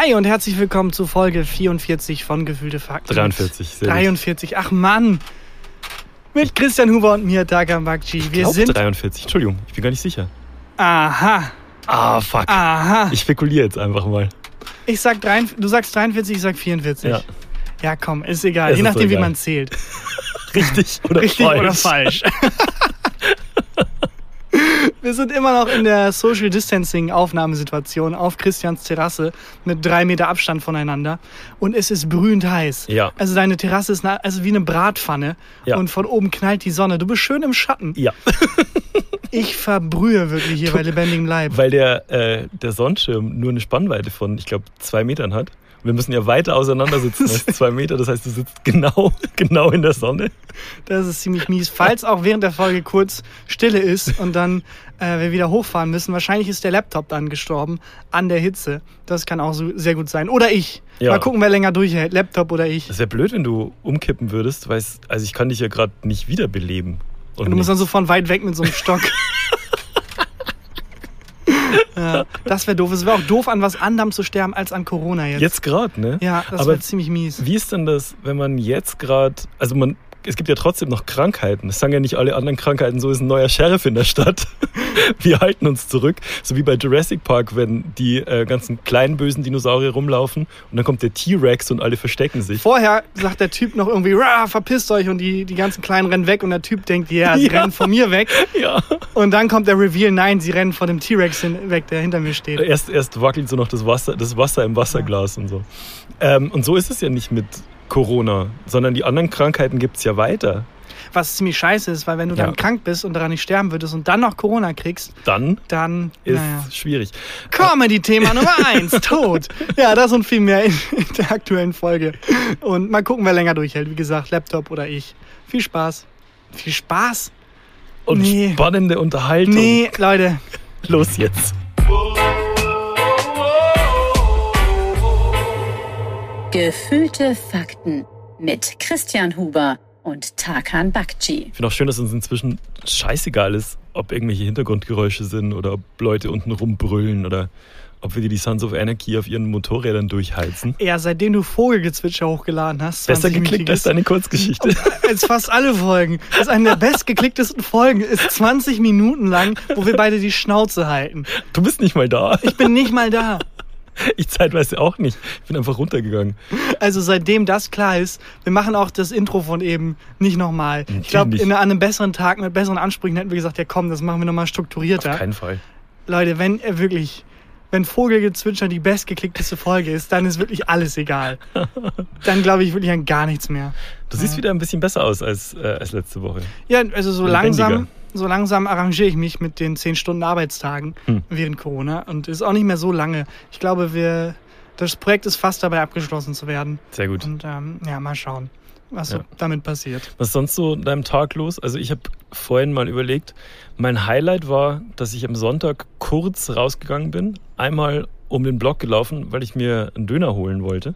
Hi und herzlich willkommen zu Folge 44 von Gefühlte Fakten. 43, sehr 43, ach Mann. Mit Christian Huber und mir, Dagan Bakci. Wir Glaub sind. 43, Entschuldigung, ich bin gar nicht sicher. Aha, Ah, fuck. aha. Ich spekuliere jetzt einfach mal. Ich sag, drei, du sagst 43, ich sag 44. Ja. Ja, komm, ist egal. Es Je nachdem, so wie egal. man zählt. Richtig oder Richtig falsch? oder falsch. Wir sind immer noch in der Social Distancing Aufnahmesituation auf Christians Terrasse mit drei Meter Abstand voneinander und es ist brühend heiß. Ja. Also deine Terrasse ist also wie eine Bratpfanne Ja. und von oben knallt die Sonne. Du bist schön im Schatten. Ja, Ich verbrühe wirklich hier bei lebendigem Leib. weil der, äh, der Sonnenschirm nur eine Spannweite von, ich glaube, zwei Metern hat. Wir müssen ja weiter auseinander sitzen als zwei Meter. Das heißt, du sitzt genau, genau in der Sonne. Das ist ziemlich mies. Falls auch während der Folge kurz Stille ist und dann äh, wir wieder hochfahren müssen, wahrscheinlich ist der Laptop dann gestorben an der Hitze. Das kann auch so sehr gut sein. Oder ich. Ja. Mal gucken, wer länger durchhält, Laptop oder ich. Das wäre blöd, wenn du umkippen würdest, weil also ich kann dich ja gerade nicht wiederbeleben. Und Und du musst dann so von weit weg mit so einem Stock. ja, das wäre doof. Es wäre auch doof, an was anderem zu sterben als an Corona jetzt. Jetzt gerade, ne? Ja, das Aber wäre ziemlich mies. Wie ist denn das, wenn man jetzt gerade, also man, es gibt ja trotzdem noch Krankheiten. Es sagen ja nicht alle anderen Krankheiten, so ist ein neuer Sheriff in der Stadt. Wir halten uns zurück, so wie bei Jurassic Park, wenn die äh, ganzen kleinen bösen Dinosaurier rumlaufen und dann kommt der T-Rex und alle verstecken sich. Vorher sagt der Typ noch irgendwie, "Rah, verpisst euch und die, die ganzen Kleinen rennen weg und der Typ denkt, ja, sie Ja. rennen von mir weg. Ja. Und dann kommt der Reveal, nein, sie rennen vor dem T-Rex weg, der hinter mir steht. Erst, erst wackelt so noch das Wasser, das Wasser im Wasserglas und so. Ähm, und so ist es ja nicht mit Corona, sondern die anderen Krankheiten gibt's ja weiter. Was ziemlich scheiße ist, weil wenn du Ja. dann krank bist und daran nicht sterben würdest und dann noch Corona kriegst, Dann dann, ist naja. schwierig. Comedy-Thema Nummer eins, Tod. Ja, das und viel mehr in, in der aktuellen Folge. Und mal gucken, wer länger durchhält. Wie gesagt, Laptop oder ich. Viel Spaß. Viel Spaß? Und Nee. spannende Unterhaltung. Nee, Leute. Los jetzt. Gefühlte Fakten mit Christian Huber und Tarkan Bakci. Ich finde auch schön, dass uns inzwischen scheißegal ist, ob irgendwelche Hintergrundgeräusche sind oder ob Leute unten rumbrüllen oder ob wir die Sons of Anarchy auf ihren Motorrädern durchheizen. Ja, seitdem du Vogelgezwitscher hochgeladen hast, Besser 20 geklickt als deine Kurzgeschichte. als fast alle Folgen. Das ist eine der bestgeklicktesten Folgen. Ist 20 Minuten lang, wo wir beide die Schnauze halten. Du bist nicht mal da. Ich bin nicht mal da. Ich zeitweise auch nicht. Ich bin einfach runtergegangen. Also seitdem das klar ist, wir machen auch das Intro von eben nicht nochmal. Ich glaube, an einem besseren Tag mit besseren Ansprüchen hätten wir gesagt, ja komm, das machen wir nochmal strukturierter. Auf keinen Fall. Leute, wenn er wirklich, wenn Vogelgezwitscher die bestgeklickteste Folge ist, dann ist wirklich alles egal. Dann glaube ich wirklich an gar nichts mehr. Du siehst wieder ein bisschen besser aus als, äh, als letzte Woche. Ja, also so Lebendiger. langsam, so langsam arrangiere ich mich mit den 10 Stunden Arbeitstagen Hm. während Corona und ist auch nicht mehr so lange. Ich glaube, wir, das Projekt ist fast dabei abgeschlossen zu werden. Sehr gut. Und ähm, ja, mal schauen, was so Ja. damit passiert. Was ist sonst so in deinem Tag los? Also ich habe vorhin mal überlegt, mein Highlight war, dass ich am Sonntag kurz rausgegangen bin, einmal um den Block gelaufen, weil ich mir einen Döner holen wollte.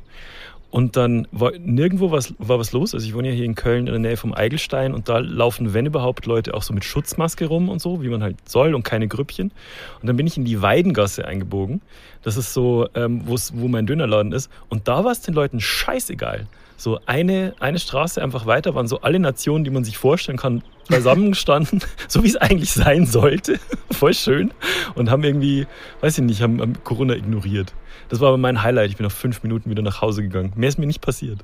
Und dann war nirgendwo was, war was los. Also ich wohne ja hier in Köln in der Nähe vom Eigelstein und da laufen, wenn überhaupt, Leute auch so mit Schutzmaske rum und so, wie man halt soll und keine Grüppchen. Und dann bin ich in die Weidengasse eingebogen. Das ist so, ähm, wo mein Dönerladen ist. Und da war es den Leuten scheißegal. So eine, eine Straße einfach weiter waren so alle Nationen, die man sich vorstellen kann, beisammengestanden, so wie es eigentlich sein sollte. Voll schön. Und haben irgendwie, weiß ich nicht, haben, haben Corona ignoriert. Das war aber mein Highlight. Ich bin nach fünf Minuten wieder nach Hause gegangen. Mehr ist mir nicht passiert.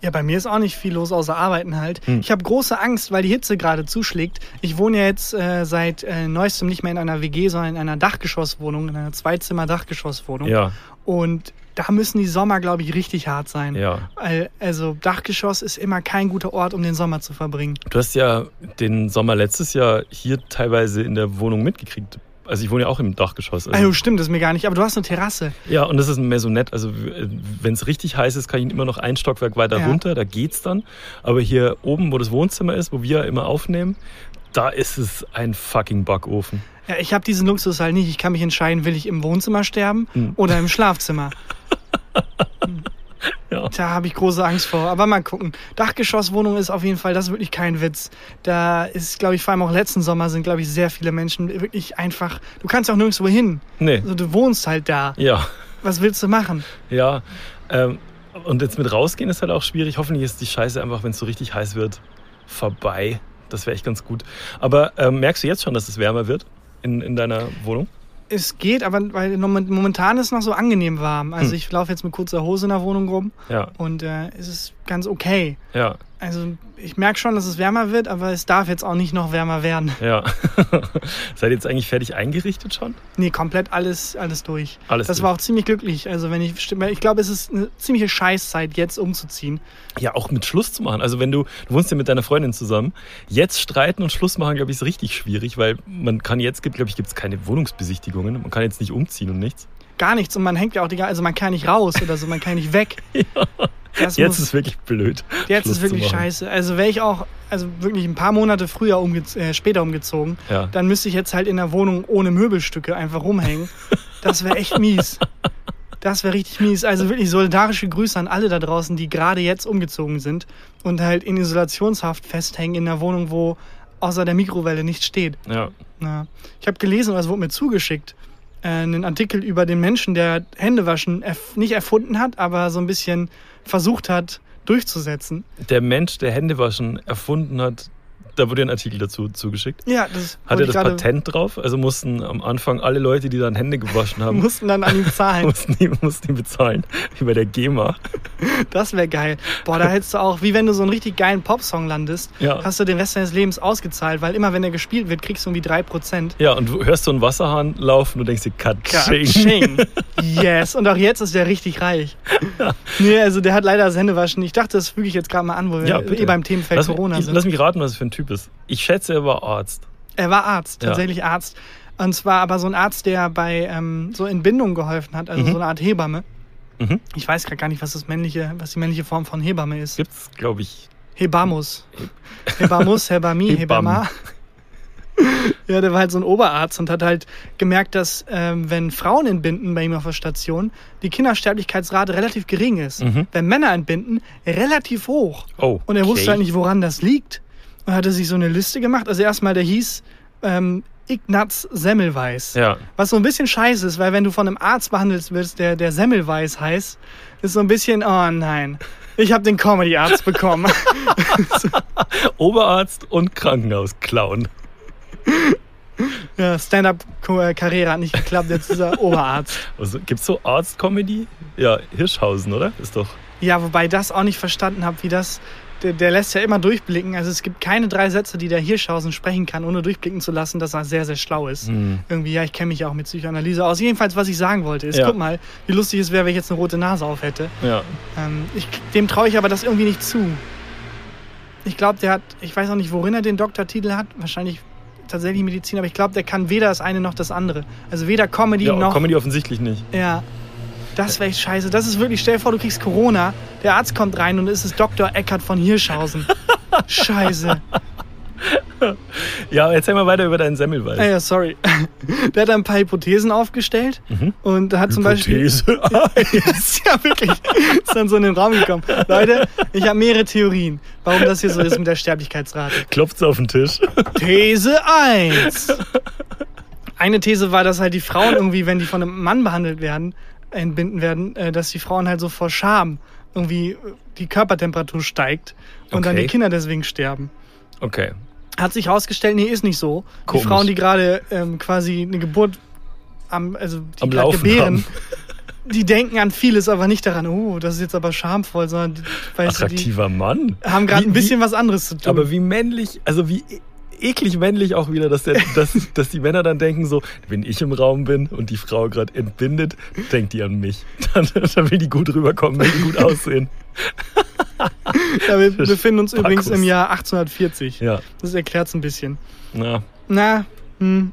Ja, bei mir ist auch nicht viel los außer Arbeiten halt. Hm. Ich habe große Angst, weil die Hitze gerade zuschlägt. Ich wohne ja jetzt äh, seit äh, neuestem nicht mehr in einer WG, sondern in einer Dachgeschosswohnung, in einer Zweizimmer-Dachgeschosswohnung. Ja, Und da müssen die Sommer, glaube ich, richtig hart sein. ja. Also Dachgeschoss ist immer kein guter Ort, um den Sommer zu verbringen. Du hast ja den Sommer letztes Jahr hier teilweise in der Wohnung mitgekriegt. Also ich wohne ja auch im Dachgeschoss. Also, Also stimmt das mir gar nicht, aber du hast eine Terrasse. Ja, und das ist ein Maisonette. Also wenn es richtig heiß ist, kann ich immer noch ein Stockwerk weiter Ja. runter, da geht's dann. Aber hier oben, wo das Wohnzimmer ist, wo wir immer aufnehmen, da ist es ein fucking Backofen. Ja, ich habe diesen Luxus halt nicht. Ich kann mich entscheiden, will ich im Wohnzimmer sterben Hm. oder im Schlafzimmer. Ja. Da habe ich große Angst vor. Aber mal gucken. Dachgeschosswohnung ist auf jeden Fall, das ist wirklich kein Witz. Da ist, glaube ich, vor allem auch letzten Sommer sind, glaube ich, sehr viele Menschen wirklich einfach. Du kannst auch nirgendwo hin. Nee. Also, du wohnst halt da. Ja. was willst du machen? Ja, ähm, und jetzt mit rausgehen ist halt auch schwierig. Hoffentlich ist die Scheiße einfach, wenn es so richtig heiß wird, vorbei. Das wäre echt ganz gut. Aber ähm, merkst du jetzt schon, dass es wärmer wird in, in deiner Wohnung? Es geht, aber weil momentan ist es noch so angenehm warm. Also Hm. ich laufe jetzt mit kurzer Hose in der Wohnung rum Ja, und äh, es ist ganz okay. ja, Also ich merke schon, dass es wärmer wird, aber es darf jetzt auch nicht noch wärmer werden. ja. Seid ihr jetzt eigentlich fertig eingerichtet schon? Nee, komplett alles, alles durch. Alles das durch. war auch ziemlich glücklich. Also wenn ich, ich glaube, es ist eine ziemliche Scheißzeit, jetzt umzuziehen. Ja, auch mit Schluss zu machen. Also wenn du, du wohnst ja mit deiner Freundin zusammen, jetzt streiten und Schluss machen, glaube ich, ist richtig schwierig, weil man kann jetzt, gibt, glaube ich, gibt es keine Wohnungsbesichtigungen. Man kann jetzt nicht umziehen und nichts. Gar nichts. Und man hängt ja auch die also man kann nicht raus oder so, man kann nicht weg. Das Jetzt muss- ist wirklich blöd. Jetzt Schluss ist wirklich scheiße. Also wäre ich auch, also wirklich ein paar Monate früher umge äh, später umgezogen, Ja. dann müsste ich jetzt halt in der Wohnung ohne Möbelstücke einfach rumhängen. Das wäre echt mies. Das wäre richtig mies. Also wirklich solidarische Grüße an alle da draußen, die gerade jetzt umgezogen sind und halt in Isolationshaft festhängen in einer Wohnung, wo außer der Mikrowelle nichts steht. Ja. Ja. Ich habe gelesen, es wurde mir zugeschickt, äh, einen Artikel über den Menschen, der Händewaschen erf nicht erfunden hat, aber so ein bisschen versucht hat durchzusetzen. Der Mensch, der Händewaschen erfunden hat, da wurde ein Artikel dazu zugeschickt. Ja, das Hat er das Patent drauf? Also mussten am Anfang alle Leute, die dann Hände gewaschen haben, mussten dann an ihm zahlen. mussten die, mussten die bezahlen. Wie bei der GEMA. Das wäre geil. Boah, da hättest du auch, wie wenn du so einen richtig geilen Popsong landest, Ja. hast du den Rest deines Lebens ausgezahlt, weil immer wenn er gespielt wird, kriegst du irgendwie 3%. Ja, und du hörst so einen Wasserhahn laufen und denkst dir, Katsching. Katsching. Yes. Und auch jetzt ist der richtig reich. Nee, also der hat leider das Händewaschen. Ich dachte, das füge ich jetzt gerade mal an, wo wir Ja, eh beim Themenfeld Lass, Corona mich, sind. lass mich raten, was es für ein Typ ist. Ich schätze, er war Arzt. Er war Arzt, Ja. tatsächlich Arzt. Und zwar aber so ein Arzt, der bei ähm, so Entbindung geholfen hat, also Mhm. so eine Art Hebamme. Mhm. Ich weiß gerade gar nicht, was das männliche, was die männliche Form von Hebamme ist. Gibt's, glaube ich. Hebamus. Hebamus, Hebami, Hebam. Hebama. Ja, der war halt so ein Oberarzt und hat halt gemerkt, dass ähm, wenn Frauen entbinden bei ihm auf der Station, die Kindersterblichkeitsrate relativ gering ist. Mhm. Wenn Männer entbinden, relativ hoch. Oh. Und er wusste halt nicht, woran das liegt. Und hatte sich so eine Liste gemacht. Also erstmal, der hieß ähm, Ignaz Semmelweis. Ja. Was so ein bisschen scheiße ist, weil wenn du von einem Arzt behandelt wirst, der, der Semmelweis heißt, ist so ein bisschen, oh nein, ich habe den Comedy-Arzt bekommen. Oberarzt und Krankenhausclown. ja, Stand-up-Karriere hat nicht geklappt, jetzt ist er Oberarzt. Also, gibt's so Arzt-Comedy? Ja, Hirschhausen, oder? Ist doch. Ja, wobei ich das auch nicht verstanden habe, wie das. Der, der lässt ja immer durchblicken. Also es gibt keine drei Sätze, die der Hirschhausen sprechen kann, ohne durchblicken zu lassen, dass er sehr, sehr schlau ist. Hm. Irgendwie, ja, ich kenne mich ja auch mit Psychoanalyse aus. Jedenfalls, was ich sagen wollte, ist, Ja. guck mal, wie lustig es wäre, wenn ich jetzt eine rote Nase auf hätte. Ja. Ähm, ich, dem traue ich aber das irgendwie nicht zu. Ich glaube, der hat, ich weiß auch nicht, worin er den Doktortitel hat. Wahrscheinlich tatsächlich Medizin, aber ich glaube, der kann weder das eine noch das andere. Also weder Comedy ja noch. Comedy offensichtlich nicht. Ja. Das wäre echt scheiße. Das ist wirklich, stell dir vor, du kriegst Corona, der Arzt kommt rein und es ist Dr. Eckert von Hirschhausen. scheiße. Ja, erzähl mal weiter über deinen Semmelweis. Ah ja, sorry. Der hat ein paar Hypothesen aufgestellt und hat zum Beispiel. Hypothese. ist ja wirklich. Ist dann so in den Raum gekommen. Leute, ich habe mehrere Theorien, warum das hier so ist mit der Sterblichkeitsrate. Klopft's auf den Tisch. These 1. Eine These war, dass halt die Frauen irgendwie, wenn die von einem Mann behandelt werden, entbinden werden, äh, dass die Frauen halt so vor Scham irgendwie äh, die Körpertemperatur steigt und dann Okay. die Kinder deswegen sterben. Okay. Hat sich herausgestellt, nee, ist nicht so. Komisch. Die Frauen, die gerade ähm, quasi eine Geburt am, also die Am Laufen gebären, haben. die denken an vieles, aber nicht daran, oh, das ist jetzt aber schamvoll, sondern weißt du, Attraktiver Mann. haben gerade ein bisschen wie, was anderes zu tun. Aber wie männlich, also wie eklig männlich auch wieder, dass, der, dass, dass die Männer dann denken so, wenn ich im Raum bin und die Frau gerade entbindet, denkt die an mich. Dann, dann will die gut rüberkommen, will die gut aussehen. ja, wir befinden uns Packus. übrigens im Jahr 1840. Ja, Das erklärt es ein bisschen. na, Na, hm.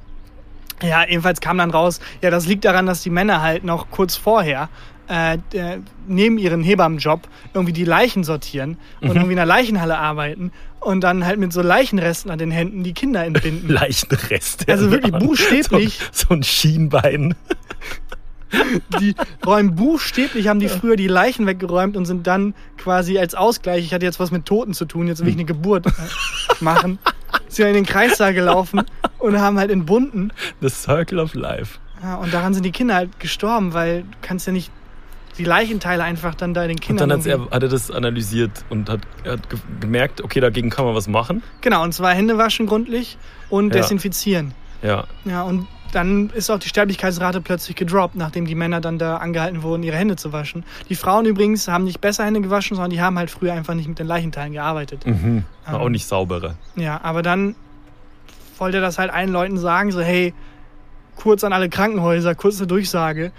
Ja, jedenfalls kam dann raus, ja, das liegt daran, dass die Männer halt noch kurz vorher äh, der, neben ihren Hebammenjob irgendwie die Leichen sortieren und Mhm. irgendwie in der Leichenhalle arbeiten und dann halt mit so Leichenresten an den Händen die Kinder entbinden. Leichenreste. Also wirklich buchstäblich. So, so ein Schienbein. Die räumen buchstäblich, haben die früher die Leichen weggeräumt und sind dann quasi als Ausgleich, ich hatte jetzt was mit Toten zu tun, jetzt will ich eine Geburt äh, machen, sind in den Kreissaal gelaufen und haben halt entbunden. The Circle of Life. Ja, und daran sind die Kinder halt gestorben, weil du kannst ja nicht die Leichenteile einfach dann da den Und Kindern. dann hat's irgendwie- er, hat er das analysiert und hat, hat ge- gemerkt, okay, dagegen kann man was machen. Genau, und zwar Hände waschen gründlich und Ja. desinfizieren. Ja, Ja, und dann ist auch die Sterblichkeitsrate plötzlich gedroppt, nachdem die Männer dann da angehalten wurden, ihre Hände zu waschen. Die Frauen übrigens haben nicht besser Hände gewaschen, sondern die haben halt früher einfach nicht mit den Leichenteilen gearbeitet. mhm. Ähm. auch nicht sauberer. Ja, aber dann wollte er das halt allen Leuten sagen, so hey, kurz an alle Krankenhäuser, kurze Durchsage.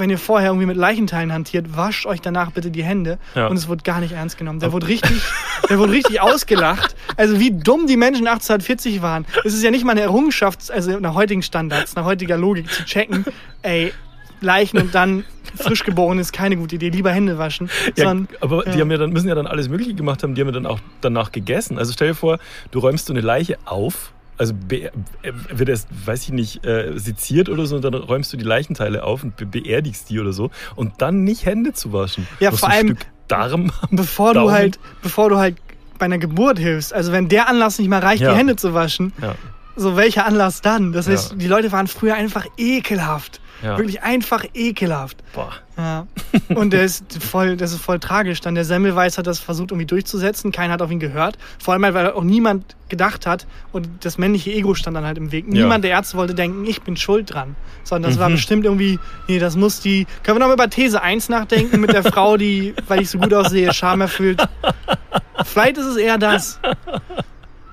Wenn ihr vorher irgendwie mit Leichenteilen hantiert, wascht euch danach bitte die Hände. Ja. Und es wurde gar nicht ernst genommen. Der wurde richtig, der wurde richtig ausgelacht. Also wie dumm die Menschen 1840 waren. Es ist ja nicht mal eine Errungenschaft, also nach heutigen Standards, nach heutiger Logik zu checken, ey, Leichen und dann frisch geboren ist keine gute Idee. Lieber Hände waschen. Ja, Sondern, aber die ja. haben ja dann, müssen ja dann alles Mögliche gemacht haben, die haben ja dann auch danach gegessen. Also stell dir vor, du räumst so eine Leiche auf, also be äh, wird erst, weiß ich nicht, äh, seziert oder so, und dann räumst du die Leichenteile auf und be beerdigst die oder so und dann nicht Hände zu waschen. Ja, Du vor allem- Darm. bevor du Daumen. halt, bevor du halt bei einer Geburt hilfst, also wenn der Anlass nicht mal reicht, Ja. die Hände zu waschen, Ja, so welcher Anlass dann? Das heißt, Ja. die Leute waren früher einfach ekelhaft. Ja. Wirklich einfach ekelhaft. boah. Ja. Und der ist voll, das ist voll tragisch. Dann der Semmelweis hat das versucht irgendwie durchzusetzen. Keiner hat auf ihn gehört. Vor allem, weil auch niemand gedacht hat und das männliche Ego stand dann halt im Weg. Ja. Niemand der Ärzte wollte denken, ich bin schuld dran. Sondern das war Mhm. bestimmt irgendwie, nee, das muss die. Können wir noch mal über These 1 nachdenken mit der Frau, die, weil ich so gut aussehe, Scham erfüllt. Vielleicht ist es eher das.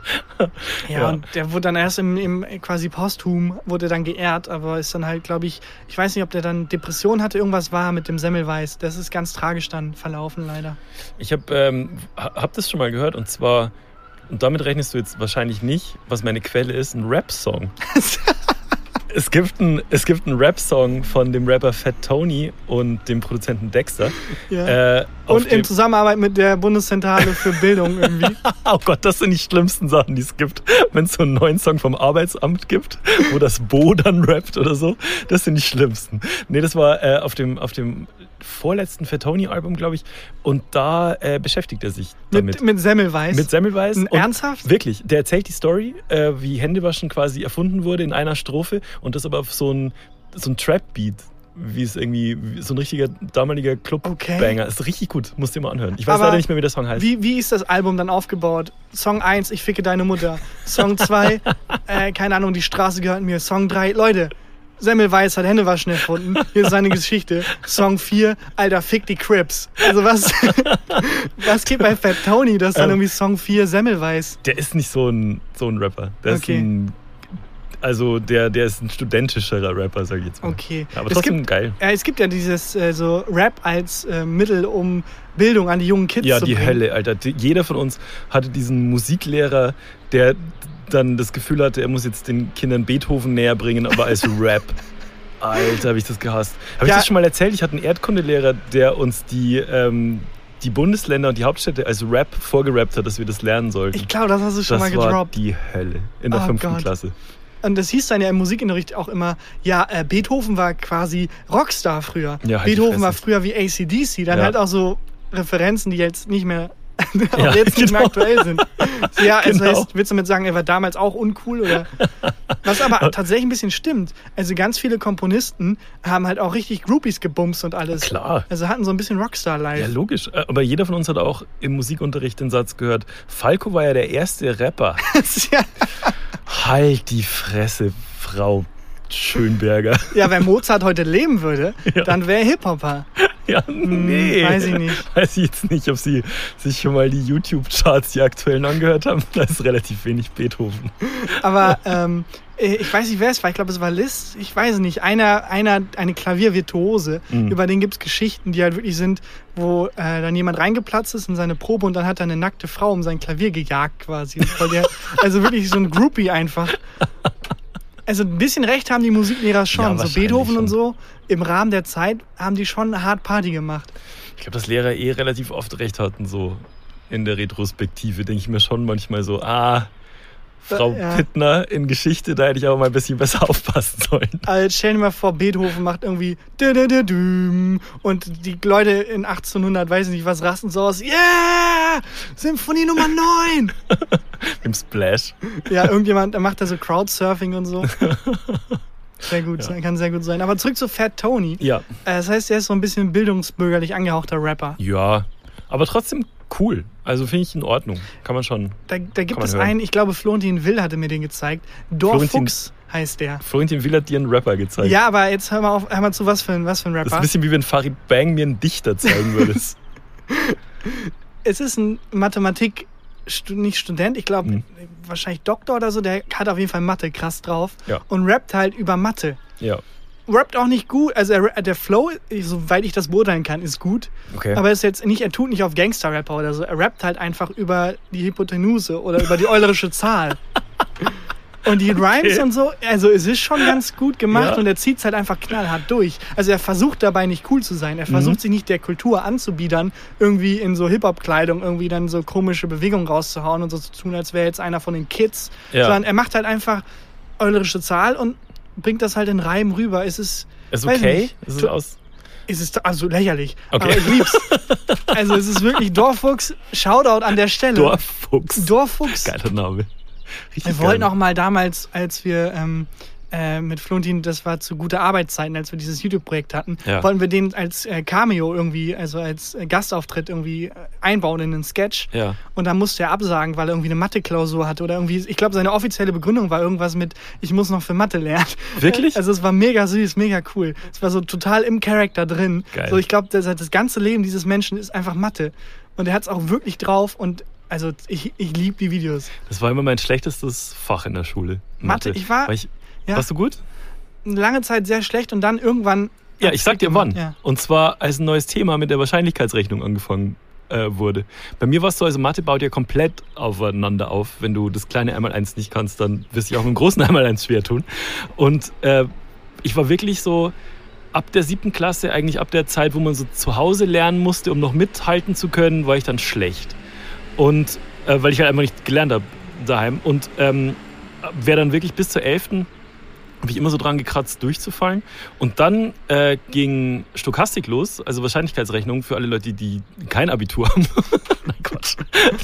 Ja, Ja. und der wurde dann erst im, im quasi posthum, wurde dann geehrt, aber ist dann halt, glaube ich, ich weiß nicht, ob der dann Depression hatte, irgendwas war mit dem Semmelweis. Das ist ganz tragisch dann verlaufen, leider. Ich habe ähm, ha- hab das schon mal gehört und zwar, und damit rechnest du jetzt wahrscheinlich nicht, was meine Quelle ist, ein Rap-Song. es gibt einen es gibt einen Rap-Song von dem Rapper Fat Tony und dem Produzenten Dexter. Ja. Äh, und in Zusammenarbeit mit der Bundeszentrale für Bildung irgendwie. Oh Gott, das sind die schlimmsten Sachen, die es gibt. Wenn es so einen neuen Song vom Arbeitsamt gibt, wo das Bo dann rappt oder so, das sind die schlimmsten. Nee, das war äh, auf dem, auf dem vorletzten Fatoni-Album, glaube ich. Und da äh, beschäftigt er sich damit. mit, mit Semmelweis. Mit Semmelweis. Ernsthaft? Wirklich, der erzählt die Story, äh, wie Händewaschen quasi erfunden wurde in einer Strophe und das aber auf so ein, so ein Trap-Beat, wie es irgendwie, wie so ein richtiger damaliger Club-Banger. Okay. Ist richtig gut, musst du dir mal anhören. Ich weiß Aber leider nicht mehr, wie der Song heißt. Wie, wie ist das Album dann aufgebaut? Song 1, ich ficke deine Mutter. Song 2, äh, keine Ahnung, die Straße gehört mir. Song 3, Leute, Semmelweis hat Händewaschen erfunden. Hier ist seine Geschichte. Song 4, Alter, fick die Crips. Also was, was geht bei Fat Tony, dass dann Ähm. irgendwie Song 4 Semmelweis? Der ist nicht so ein, so ein Rapper. Der Okay. ist ein, also der, der ist ein studentischerer Rapper, sag ich jetzt mal. Okay. Ja, aber Es trotzdem gibt- geil. Ja, es gibt ja dieses äh, so Rap als äh, Mittel, um Bildung an die jungen Kids Ja, zu die bringen. Hölle, Alter. Die, jeder von uns hatte diesen Musiklehrer, der dann das Gefühl hatte, er muss jetzt den Kindern Beethoven näher bringen, aber als Rap. Alter, habe ich das gehasst. Habe Ja. ich das schon mal erzählt? Ich hatte einen Erdkundelehrer, der uns die, ähm, die Bundesländer und die Hauptstädte als Rap vorgerappt hat, dass wir das lernen sollten. Ich glaube, das hast du schon das mal war gedroppt. die Hölle in der Oh fünften Gott. Klasse. Und das hieß dann ja im Musikunterricht auch immer, ja, äh, Beethoven war quasi Rockstar früher. Ja, halt Beethoven war früher wie ACDC. Dann Ja. halt auch so Referenzen, die jetzt nicht mehr, auch Ja, jetzt nicht mehr genau. aktuell sind. Ja, also Genau. heißt, willst du damit sagen, er war damals auch uncool? Oder? Was aber tatsächlich ein bisschen stimmt. Also ganz viele Komponisten haben halt auch richtig Groupies gebumst und alles. Klar. Also hatten so ein bisschen Rockstar-Life. Ja, logisch. Äh, Aber jeder von uns hat auch im Musikunterricht den Satz gehört, Falco war ja der erste Rapper. ja, Halt die Fresse, Frau Schönberger. ja, wenn Mozart heute leben würde, Ja. dann wäre er Hip-Hopper. Ja, nee. weiß ich nicht. Weiß ich jetzt nicht, ob Sie sich schon mal die YouTube-Charts, die aktuellen, angehört haben. Da ist relativ wenig Beethoven. Aber ähm, äh, ich weiß nicht, wer es war. Ich glaube, es war Liszt. Ich weiß es nicht. Einer, einer eine Klaviervirtuose. Mhm. Über den gibt es Geschichten, die halt wirklich sind, wo äh, dann jemand reingeplatzt ist in seine Probe und dann hat er eine nackte Frau um sein Klavier gejagt quasi. Der, also wirklich so ein Groupie einfach. Also ein bisschen recht haben die Musiklehrer Ja, schon. so wahrscheinlich Beethoven schon. und so. Im Rahmen der Zeit haben die schon hart Party gemacht. Ich glaube, dass Lehrer eh relativ oft recht hatten, so in der Retrospektive. Denke ich mir schon manchmal so, ah, Frau Ja. Pittner in Geschichte, da hätte ich aber mal ein bisschen besser aufpassen sollen. Also stell dir mal vor, Beethoven macht irgendwie und die Leute in 1800, weiß ich nicht was, rasten so aus. Yeah! Symphonie Nummer 9! Im Splash. Ja, irgendjemand der macht da so Crowdsurfing und so. Sehr gut, Ja. kann sehr gut sein. Aber zurück zu Fat Tony. Ja. Äh, Das heißt, er ist so ein bisschen bildungsbürgerlich angehauchter Rapper. Ja, aber trotzdem cool. Also finde ich in Ordnung. Kann man schon. Da, da gibt es hören. einen, ich glaube, Florentin Will hatte mir den gezeigt. Dorfuchs heißt der. Florentin Will hat dir einen Rapper gezeigt. Ja, aber jetzt hör mal, auf, hör mal zu, was für ein, was für ein Das ist Rapper. ein bisschen wie wenn Farid Bang mir einen Dichter zeigen würde. es ist ein Mathematik, nicht Student, ich glaube, Hm. wahrscheinlich Doktor oder so, der hat auf jeden Fall Mathe krass drauf Ja. und rappt halt über Mathe. ja. Rappt auch nicht gut, also er, der Flow, soweit ich das beurteilen kann, ist gut. Okay. Aber ist jetzt nicht, er tut nicht auf Gangster-Rapper oder so. Er rappt halt einfach über die Hypotenuse oder über die eulerische Zahl. Und die Rhymes und so, also es ist schon ganz gut gemacht Ja. und er zieht es halt einfach knallhart durch. Also er versucht dabei nicht cool zu sein. Er versucht Mhm. sich nicht der Kultur anzubiedern, irgendwie in so Hip-Hop-Kleidung irgendwie dann so komische Bewegungen rauszuhauen und so zu tun, als wäre jetzt einer von den Kids. Ja. Sondern er macht halt einfach eulerische Zahl und bringt das halt in Reim rüber. Es ist, Ist okay? nicht. Ist es aus. es ist also lächerlich. Okay. Aber ich lieb's. Also es ist wirklich Dorfuchs. Shoutout an der Stelle. Dorffuchs. Dorfuchs. Geiler Name. Richtig Wir wollten geil. auch mal damals, als wir ähm, äh, mit Florentin, das war zu gute Arbeitszeiten, als wir dieses YouTube-Projekt hatten, Ja. wollten wir den als äh, Cameo irgendwie, also als äh, Gastauftritt irgendwie äh, einbauen in einen Sketch. Ja. Und dann musste er absagen, weil er irgendwie eine Mathe-Klausur hatte oder irgendwie, ich glaube, seine offizielle Begründung war irgendwas mit, ich muss noch für Mathe lernen. Wirklich? Also es war mega süß, mega cool. Es war so total im Charakter drin. Geil. So, ich glaube, das, das ganze Leben dieses Menschen ist einfach Mathe. Und er hat es auch wirklich drauf und also ich, ich liebe die Videos. Das war immer mein schlechtestes Fach in der Schule. Mathe, ich war- War ich, ja. Warst du gut? Lange Zeit sehr schlecht und dann irgendwann. Ja, ich sag dir wann. Ja. Und zwar als ein neues Thema mit der Wahrscheinlichkeitsrechnung angefangen äh, wurde. Bei mir war es so, also Mathe baut ja komplett aufeinander auf. Wenn du das kleine einmal eins nicht kannst, dann wirst du dich auch mit dem großen einmal eins schwer tun. Und äh, ich war wirklich so ab der siebten Klasse, eigentlich ab der Zeit, wo man so zu Hause lernen musste, um noch mithalten zu können, war ich dann schlecht. Und äh, weil ich halt einfach nicht gelernt habe daheim. Und ähm, wäre dann wirklich bis zur elften habe ich immer so dran gekratzt, durchzufallen. Und dann äh, ging Stochastik los, also Wahrscheinlichkeitsrechnung für alle Leute, die kein Abitur haben. Nein, Quatsch.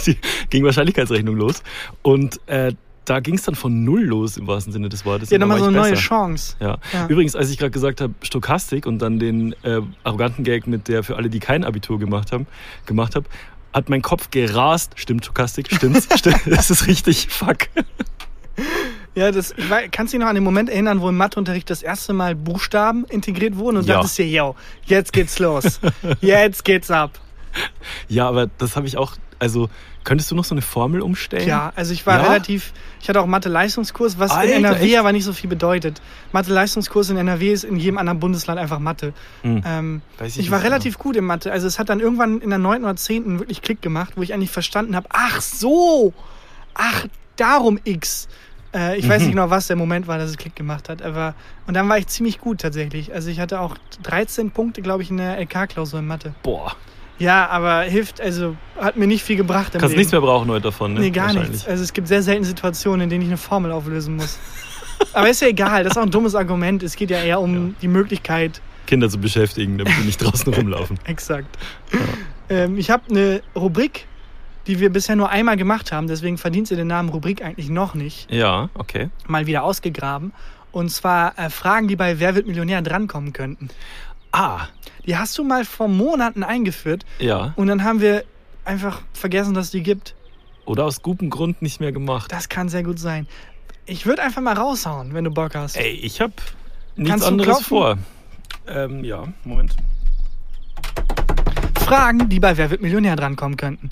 Die ging Wahrscheinlichkeitsrechnung los. Und äh, da ging es dann von null los im wahrsten Sinne des Wortes. Ja, nochmal so eine neue. Chance. Ja. Ja. Übrigens, als ich gerade gesagt habe, Stochastik und dann den äh, arroganten Gag mit der für alle, die kein Abitur gemacht haben, gemacht habe, hat mein Kopf gerast. Stimmt, Stochastik, stimmt's? Stimmt, das ist richtig, fuck. Ja, das, ich weiß, kannst du dich noch an den Moment erinnern, wo im Matheunterricht das erste Mal Buchstaben integriert wurden und Ja. dachtest dir, yo, jetzt geht's los. jetzt geht's ab. Ja, aber das habe ich auch, also könntest du noch so eine Formel umstellen? Ja, also ich war Ja? relativ, ich hatte auch Mathe-Leistungskurs, was in Alter, NRW echt? aber nicht so viel bedeutet. Mathe-Leistungskurs in NRW ist in jedem anderen Bundesland einfach Mathe. Hm. Ähm, ich ich war nicht relativ gut in Mathe. Also es hat dann irgendwann in der 9. oder 10. wirklich Klick gemacht, wo ich eigentlich verstanden habe, ach so, ach, darum X. Äh, ich weiß Mhm. nicht genau, was der Moment war, dass es Klick gemacht hat. Aber, und dann war ich ziemlich gut tatsächlich. Also ich hatte auch 13 Punkte, glaube ich, in der LK-Klausur in Mathe. Boah, Ja, aber hilft, also hat mir nicht viel gebracht im kannst Leben. nichts mehr brauchen heute davon, ne? Nee, gar nichts. Also es gibt sehr selten Situationen, in denen ich eine Formel auflösen muss. Aber ist ja egal, das ist auch ein dummes Argument. Es geht ja eher um die Möglichkeit, Kinder zu beschäftigen, damit die nicht draußen rumlaufen. exakt. Ähm, ich habe eine Rubrik, die wir bisher nur einmal gemacht haben, deswegen verdient sie den Namen Rubrik eigentlich noch nicht, Ja, okay. mal wieder ausgegraben. Und zwar äh, Fragen, die bei Wer wird Millionär drankommen könnten. Ah, Die hast du mal vor Monaten eingeführt ja. und dann haben wir einfach vergessen, dass es die gibt. Oder aus gutem Grund nicht mehr gemacht. Das kann sehr gut sein. Ich würde einfach mal raushauen, wenn du Bock hast. Ey, ich habe nichts Kannst anderes vor. Ähm, ja, Moment. Fragen, die bei Wer wird Millionär drankommen könnten.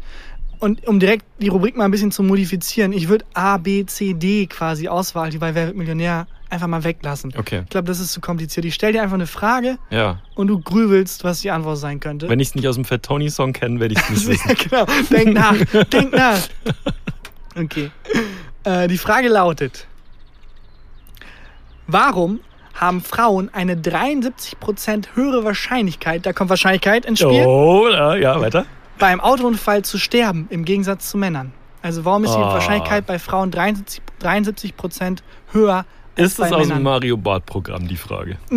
Und um direkt die Rubrik mal ein bisschen zu modifizieren, ich würde A, B, C, D quasi Auswahl, die bei Wer wird Millionär, einfach mal weglassen. Okay. Ich glaube, das ist zu kompliziert. Ich stelle dir einfach eine Frage Ja. und du grübelst, was die Antwort sein könnte. Wenn ich es nicht aus dem Fat Tony Song kenne, werde ich es nicht wissen. genau. Denk nach. Denk nach. Okay. Äh, die Frage lautet: Warum haben Frauen eine 73% höhere Wahrscheinlichkeit, da kommt Wahrscheinlichkeit ins Spiel, Oh, ja, ja, weiter. beim Autounfall zu sterben, im Gegensatz zu Männern? Also warum ist die Ah. Wahrscheinlichkeit bei Frauen 73, 73% höher als Ist das bei aus dem? Mario Bart Programm die Frage?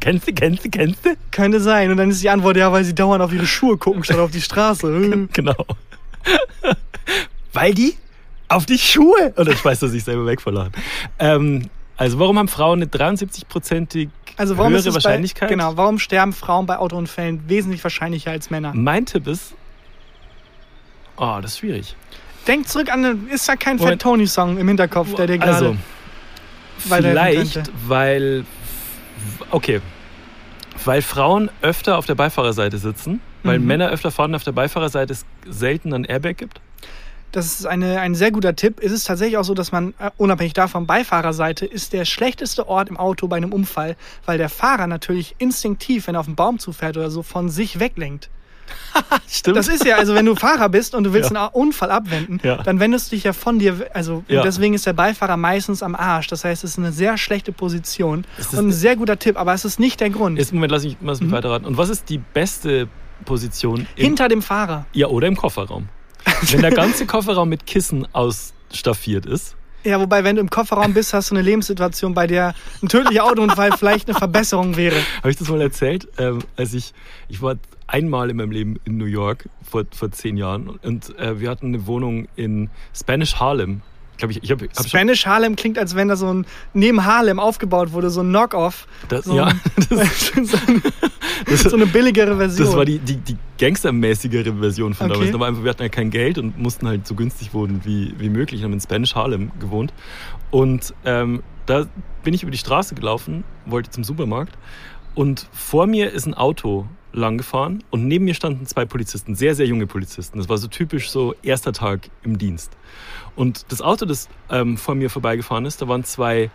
kennst du, kennst du, kennst du? Könnte sein. Und dann ist die Antwort, ja, weil sie dauernd auf ihre Schuhe gucken, statt auf die Straße. Genau. Weil die Auf die Schuhe! Und dann schmeißt er sich selber weg vor Lachen. Ähm, also warum haben Frauen eine 73-prozentig Also höhere Wahrscheinlichkeit? Bei, genau, warum sterben Frauen bei Autounfällen wesentlich wahrscheinlicher als Männer? Mein Tipp ist. Oh, das ist schwierig. Denk zurück an, ist da kein Fat. Tony Song im Hinterkopf, der dir gerade. Also, vielleicht, weil. Okay. Weil Frauen öfter auf der Beifahrerseite sitzen, weil Mhm. Männer öfter fahren auf der Beifahrerseite es selten ein Airbag gibt. Das ist eine, ein sehr guter Tipp. Es ist tatsächlich auch so, dass man, äh, unabhängig davon, Beifahrerseite ist der schlechteste Ort im Auto bei einem Unfall, weil der Fahrer natürlich instinktiv, wenn er auf einen Baum zufährt oder so, von sich weglenkt. Stimmt. Das ist ja, also wenn du Fahrer bist und du willst Ja. einen Unfall abwenden, Ja. dann wendest du dich ja von dir, also Ja. deswegen ist der Beifahrer meistens am Arsch. Das heißt, es ist eine sehr schlechte Position und ein sehr guter Tipp, aber es ist nicht der Grund. Jetzt, Moment, lass mich, lass mich weiterraten. Und was ist die beste Position? Mhm. Hinter dem Fahrer. ja, oder im Kofferraum. Wenn der ganze Kofferraum mit Kissen ausstaffiert ist. Ja, wobei, wenn du im Kofferraum bist, hast du eine Lebenssituation, bei der ein tödlicher Autounfall vielleicht eine Verbesserung wäre. Habe ich das mal erzählt? Ähm, als ich, ich war einmal in meinem Leben in New York vor, vor zehn Jahren und äh, wir hatten eine Wohnung in Spanish Harlem. Ich glaube, ich, ich hab schon, Spanish Harlem klingt, als wenn da so ein neben Harlem aufgebaut wurde, so ein Knock-off. das, So, ja, ein, das, so, eine, so eine billigere Version. das war die, die, die gangstermäßigere Version von Okay. damals. Aber einfach, wir hatten ja kein Geld und mussten halt so günstig wohnen wie, wie möglich. Wir haben in Spanish Harlem gewohnt. Und ähm, da bin ich über die Straße gelaufen, wollte zum Supermarkt. Und vor mir ist ein Auto lang gefahren und neben mir standen zwei Polizisten, sehr, sehr junge Polizisten. Das war so typisch so erster Tag im Dienst. Und das Auto, das ähm, vor mir vorbeigefahren ist, da waren zwei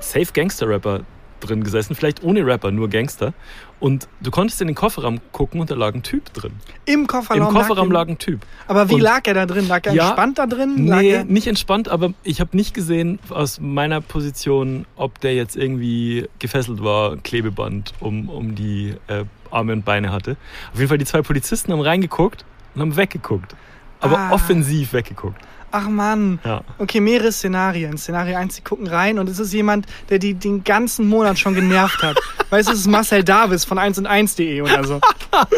Safe Gangster-Rapper drin gesessen, vielleicht ohne Rapper, nur Gangster. Und du konntest in den Kofferraum gucken und da lag ein Typ drin. Im Kofferraum. Im Kofferraum lag, lag ein Typ. Aber wie Und- lag er da drin? Lag er Ja, entspannt da drin? Lag Nee, nicht entspannt, aber ich habe nicht gesehen aus meiner Position, ob der jetzt irgendwie gefesselt war, Klebeband um, um die äh, Arme und Beine hatte. Auf jeden Fall, die zwei Polizisten haben reingeguckt und haben weggeguckt. Aber Ah. offensiv weggeguckt. Ach Mann. Ja. Okay, mehrere Szenarien. Szenario 1, sie gucken rein und es ist jemand, der die den ganzen Monat schon genervt hat. weißt du, es ist Marcel Davis von 1 und 1.de oder so.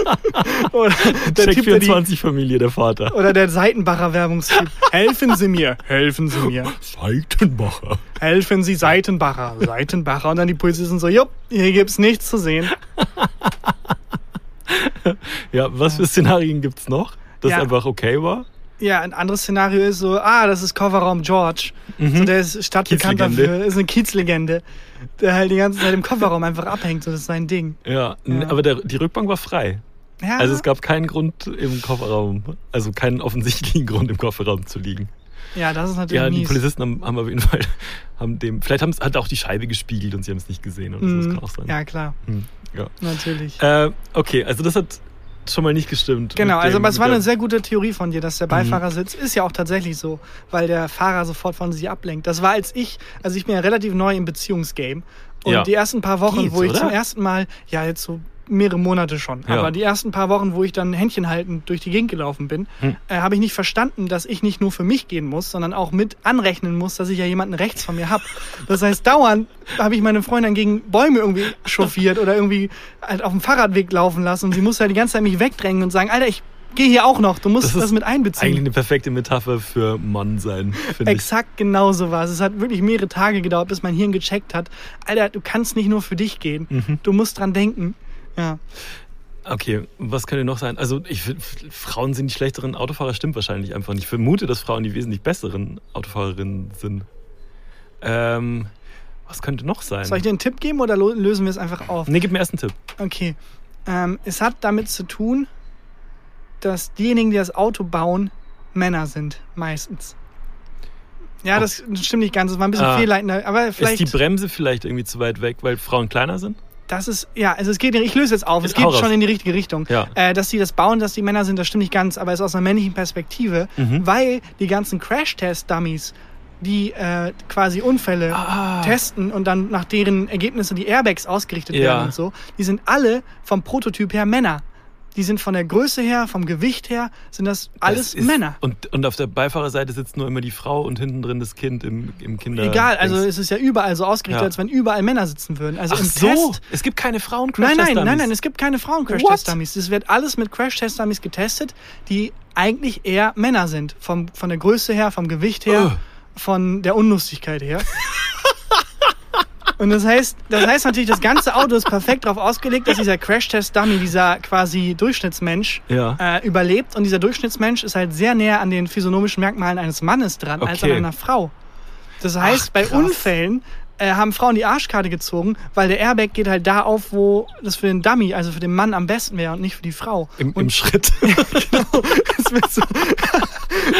oder der Check Typ, der die, 24 Familie, der Vater. oder der Seitenbacher Werbungstyp. Helfen Sie mir, helfen Sie mir. Seitenbacher. Helfen Sie Seitenbacher, Seitenbacher. Und dann die Polizisten so, jupp, hier gibt's nichts zu sehen. Ja, was für Szenarien gibt's noch? Das Ja. einfach okay war? Ja, ein anderes Szenario ist so, ah, das ist Kofferraum George. So, der ist stadtbekannt Mhm. Dafür, ist eine Kiezlegende, der halt die ganze Zeit im Kofferraum einfach abhängt. So, das ist sein Ding. Ja, Ja. aber der, die Rückbank war frei. Ja, Also es gab keinen Grund im Kofferraum, also keinen offensichtlichen Grund im Kofferraum zu liegen. ja das ist natürlich Ja, die mies. Polizisten haben, haben auf jeden Fall, haben dem, vielleicht haben, hat auch die Scheibe gespiegelt und sie haben es nicht gesehen oder so, das Mhm. kann auch sein. Ja, klar, Hm, ja. natürlich. Äh, okay, also das hat schon mal nicht gestimmt. Genau, also dem- aber es war eine sehr gute Theorie von dir, dass der Beifahrersitz ist ja auch tatsächlich so, weil der Fahrer sofort von sich ablenkt. Das war als ich, also ich bin ja relativ neu im Beziehungsgame und Ja. die ersten paar Wochen, Geht's, wo ich oder? zum ersten Mal, ja jetzt so mehrere Monate schon, Ja. aber die ersten paar Wochen, wo ich dann Händchen haltend durch die Gegend gelaufen bin, Hm. äh, habe ich nicht verstanden, dass ich nicht nur für mich gehen muss, sondern auch mit anrechnen muss, dass ich ja jemanden rechts von mir habe. Das heißt, dauernd habe ich meine Freundin gegen Bäume irgendwie chauffiert oder irgendwie halt auf dem Fahrradweg laufen lassen und sie musste halt die ganze Zeit mich wegdrängen und sagen, Alter, ich gehe hier auch noch, du musst Das das, mit einbeziehen. Eigentlich eine perfekte Metapher für Mann sein, finde ich. Exakt genauso war es. Es hat wirklich mehrere Tage gedauert, bis mein Hirn gecheckt hat. Alter, du kannst nicht nur für dich gehen. Mhm. Du musst dran denken. Ja. Okay, was könnte noch sein? Also ich Frauen sind die schlechteren Autofahrer, stimmt wahrscheinlich einfach nicht. Ich vermute, dass Frauen die wesentlich besseren Autofahrerinnen sind. Ähm, was könnte noch sein? Soll ich dir einen Tipp geben oder lösen wir es einfach auf? Nee, gib mir erst einen Tipp. Okay. Ähm, es hat damit zu tun, dass diejenigen, die das Auto bauen, Männer sind. Meistens. Ja, das stimmt nicht ganz. Das war ein bisschen Ah. fehlleitender. Aber vielleicht. Ist die Bremse vielleicht irgendwie zu weit weg, weil Frauen kleiner sind? Das ist, ja, also es geht, ich löse jetzt auf, es geht schon in die richtige Richtung. Ja. Äh, dass sie das bauen, dass die Männer sind, das stimmt nicht ganz, aber es ist aus einer männlichen Perspektive, Mhm. weil die ganzen Crash-Test-Dummies, die äh, quasi Unfälle Ah. testen und dann nach deren Ergebnisse die Airbags ausgerichtet Ja. werden und so, die sind alle vom Prototyp her Männer. Die sind von der Größe her, vom Gewicht her, sind das alles Das ist- Männer. Und, und auf der Beifahrerseite sitzt nur immer die Frau und hinten drin das Kind im, im Kinder. Egal, also es ist ja überall so ausgerichtet, Ja. als wenn überall Männer sitzen würden. Also Ach im so, Test es gibt keine frauen Nein, nein, Crash-Test-Dummies. nein, nein, es gibt keine frauen Crash-Test-Dummies. Es wird alles mit Crash-Test-Dummies getestet, die eigentlich eher Männer sind. Vom, von der Größe her, vom Gewicht her, Oh. von der Unlustigkeit her. Und das heißt, das heißt natürlich, das ganze Auto ist perfekt darauf ausgelegt, dass dieser Crash-Test-Dummy, dieser quasi Durchschnittsmensch, Ja. äh, überlebt. Und dieser Durchschnittsmensch ist halt sehr näher an den physiognomischen Merkmalen eines Mannes dran, als an Okay. einer Frau. Das heißt, Ach, bei. Unfällen äh, haben Frauen die Arschkarte gezogen, weil der Airbag geht halt da auf, wo das für den Dummy, also für den Mann am besten wäre und nicht für die Frau. Im, und Im Schritt. es wird so,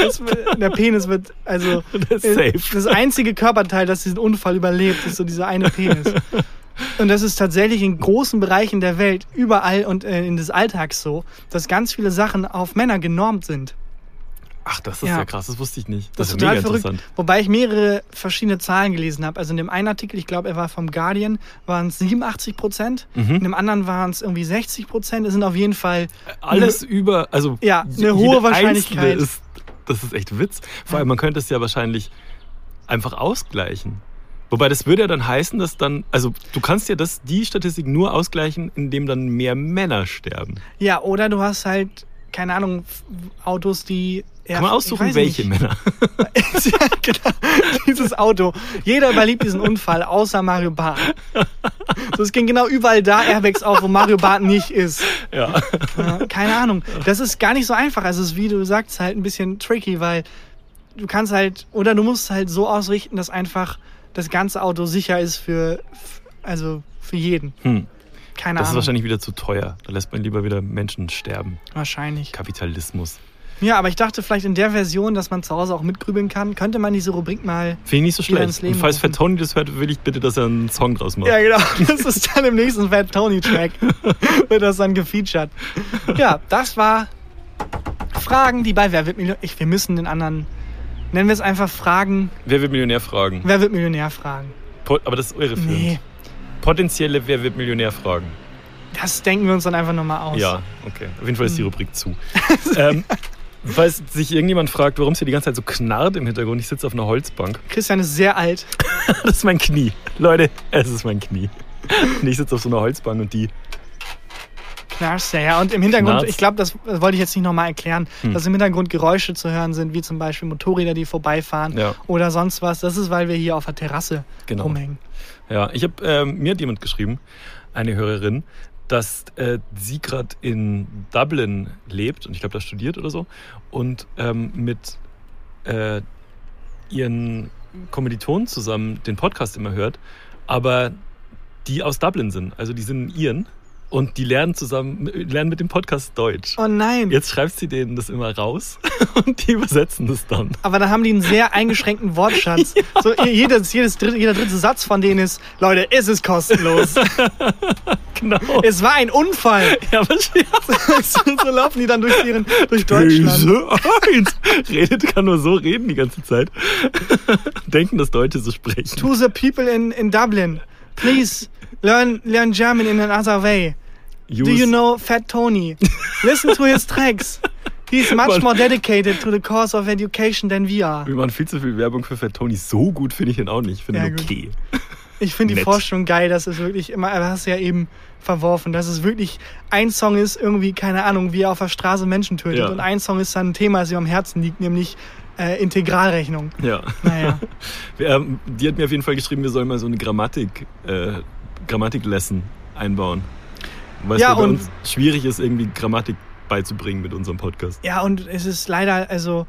das wird, der Penis wird, also Das äh, das einzige Körperteil, das diesen Unfall überlebt, ist so dieser eine Penis. Und das ist tatsächlich in großen Bereichen der Welt, überall und äh, in des Alltags so, dass ganz viele Sachen auf Männer genormt sind. Ach, das ist ja, Ja. krass, das wusste ich nicht. Das, Das, ist total mega verrückt. Wobei ich mehrere verschiedene Zahlen gelesen habe. Also in dem einen Artikel, ich glaube, er war vom Guardian, waren es 87 Prozent. Mhm. In dem anderen waren es irgendwie 60 Prozent. Es sind auf jeden Fall Alles über, also Ja, eine hohe Wahrscheinlichkeit. Ist, das ist echt Witz. Vor allem, man könnte es ja wahrscheinlich einfach ausgleichen. Wobei das würde ja dann heißen, dass dann, also du kannst ja das, die Statistik nur ausgleichen, indem dann mehr Männer sterben. Ja, oder du hast halt, keine Ahnung, Autos, die. Kann man aussuchen, welche nicht. Männer. ja, genau. Dieses Auto. Jeder überlebt diesen Unfall, außer Mario Barth. So, es ging genau überall da Airbags auf, wo Mario Barth nicht ist. Ja. Ja, keine Ahnung. Das ist gar nicht so einfach. Also, es ist, wie du sagst, halt ein bisschen tricky, weil du kannst halt, oder du musst halt so ausrichten, dass einfach das ganze Auto sicher ist für, also für jeden. Hm. Keine Das ist Ahnung. wahrscheinlich wieder zu teuer. Da lässt man lieber wieder Menschen sterben. wahrscheinlich. Kapitalismus. Ja, aber ich dachte vielleicht in der Version, dass man zu Hause auch mitgrübeln kann, könnte man diese Rubrik mal. Finde ich nicht so schlecht. Und falls. Fat Tony das hört, will ich bitte, dass er einen Song draus macht. Ja, genau. Das ist dann im nächsten Fat Tony Track. Wird das dann gefeatured. Ja, das war Fragen, die bei Wer wird Millionär. Ich, wir müssen den anderen. Nennen wir es einfach Fragen. Wer wird Millionär fragen? Wer wird Millionär fragen? Aber das ist eure Film. Nee, Potenzielle Wer wird Millionär fragen. das denken wir uns dann einfach nochmal aus. Ja, okay. Auf jeden Fall ist die Hm. Rubrik zu. ähm, falls sich irgendjemand fragt, warum es hier die ganze Zeit so knarrt im Hintergrund, ich sitze auf einer Holzbank. Christian ist sehr alt. Das ist mein Knie. Leute, es ist mein Knie. Und ich sitze auf so einer Holzbank und die. Knarzt, ja, ja. Und im Hintergrund, Knarzt. ich glaube, das wollte ich jetzt nicht nochmal erklären, Hm. dass im Hintergrund Geräusche zu hören sind, wie zum Beispiel Motorräder, die vorbeifahren Ja. oder sonst was. Das ist, weil wir hier auf der Terrasse Genau. rumhängen. Ja, ich habe ähm, mir hat jemand geschrieben, eine Hörerin, dass äh, sie gerade in Dublin lebt und ich glaube, da studiert oder so und ähm, mit äh, ihren Kommilitonen zusammen den Podcast immer hört, aber die aus Dublin sind, also die sind in Iren und die lernen zusammen, lernen mit dem Podcast Deutsch. Oh nein. Jetzt schreibt sie denen das immer raus und die übersetzen das dann. Aber dann haben die einen sehr eingeschränkten Wortschatz. So, jedes, jedes dritte, jeder dritte Satz von denen ist, Leute, es ist kostenlos. Genau. es war ein Unfall. Ja, aber so, so laufen die dann durch, ihren, durch Deutschland. Eins. Redet kann nur so reden die ganze Zeit. Denken, dass Deutsche so sprechen. To the people in, in Dublin, please learn, learn German in another way. Do you know Fat Tony? Listen to his tracks. He's much more dedicated to the cause of education than we are. Wir machen viel zu viel Werbung für Fat Tony. So gut finde ich ihn auch nicht. Ich finde Ja, ihn gut. okay. Ich finde die. Vorstellung geil, dass es wirklich immer, aber hast du ja eben verworfen, dass es wirklich ein Song ist, irgendwie, keine Ahnung, wie er auf der Straße Menschen tötet. Ja. Und ein Song ist dann ein Thema, das ihm am Herzen liegt, nämlich äh, Integralrechnung. Ja. Naja. Ähm, Die hat mir auf jeden Fall geschrieben, wir sollen mal so eine Grammatik, äh, Grammatik-Lesson einbauen. Weil Ja, es bei uns schwierig ist, irgendwie Grammatik beizubringen mit unserem Podcast. Ja, und es ist leider, also,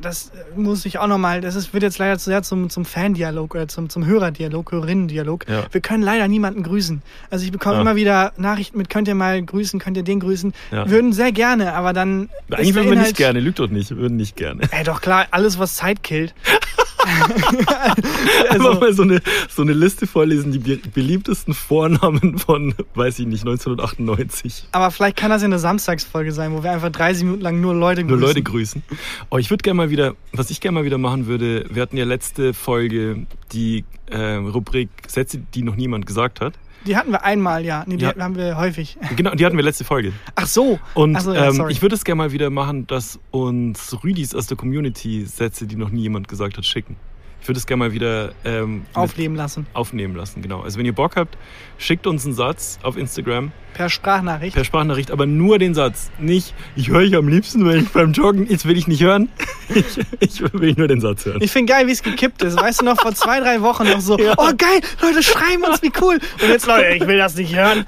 das muss ich auch nochmal, das ist, wird jetzt leider zu sehr zum, zum Fan-Dialog oder zum, zum Hörerdialog, Hörerinnen-Dialog. Ja. Wir können leider niemanden grüßen. Also ich bekomme Ah. immer wieder Nachrichten mit, könnt ihr mal grüßen, könnt ihr den grüßen. Ja. Würden sehr gerne, aber dann. Eigentlich würden wir Inhalt- nicht gerne, lügt doch nicht, würden nicht gerne. Ey, doch klar, alles, was Zeit killt. Einfach also, mal so eine, so eine Liste vorlesen, die be- beliebtesten Vornamen von, weiß ich nicht, 1998. aber vielleicht kann das ja eine Samstagsfolge sein, wo wir einfach 30 Minuten lang nur Leute Nur grüßen. Leute grüßen. Oh, ich würde gerne mal wieder, was ich gerne mal wieder machen würde, wir hatten ja letzte Folge die äh, Rubrik Sätze, die noch niemand gesagt hat. Die hatten wir einmal, ja. Nee, die Ja. haben wir häufig. Genau, die hatten wir letzte Folge. Ach so. Und so, ja, ähm, ich würde es gerne mal wieder machen, dass uns Rüdis aus der Community Sätze, die noch nie jemand gesagt hat, schicken. Ich würde es gerne mal wieder ähm, Aufleben lassen. aufnehmen lassen. Genau. Also wenn ihr Bock habt, schickt uns einen Satz auf Instagram Per Sprachnachricht. per Sprachnachricht, aber nur den Satz. Nicht, ich höre ich am liebsten, wenn ich beim Joggen, jetzt will ich nicht hören. Ich, ich will nur den Satz hören. Ich finde geil, wie es gekippt ist. Weißt du noch, vor zwei, drei Wochen noch so, Ja. oh geil, Leute, schreiben uns, wie cool. Und jetzt, Leute, ich will das nicht hören.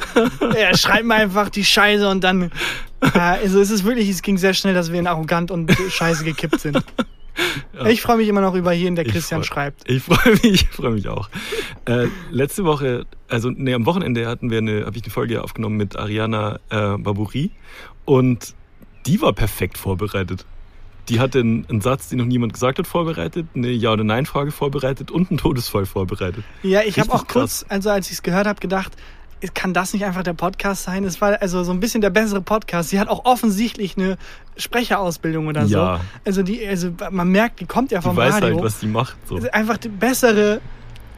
Ja, schreibt mir einfach die Scheiße und dann. Ja, also es ist wirklich, es ging sehr schnell, dass wir in arrogant und scheiße gekippt sind. Ich freue mich immer noch über jeden, der Ich Christian freu- schreibt. Ich freue mich, ich freue mich auch. Äh, letzte Woche, also nee, am Wochenende hatten wir eine, habe ich eine Folge aufgenommen mit Ariana äh, Babouri und die war perfekt vorbereitet. Die hatte einen, einen Satz, den noch niemand gesagt hat, vorbereitet, eine Ja- oder Nein-Frage vorbereitet und einen Todesfall vorbereitet. Ja, ich habe auch kurz, also als ich es gehört habe, gedacht, kann das nicht einfach der Podcast sein? Es war also so ein bisschen der bessere Podcast. Sie hat auch offensichtlich eine Sprecherausbildung oder so. Ja. Also die, also man merkt, die kommt ja Die vom weiß Radio. halt, was die macht. So. Einfach die bessere,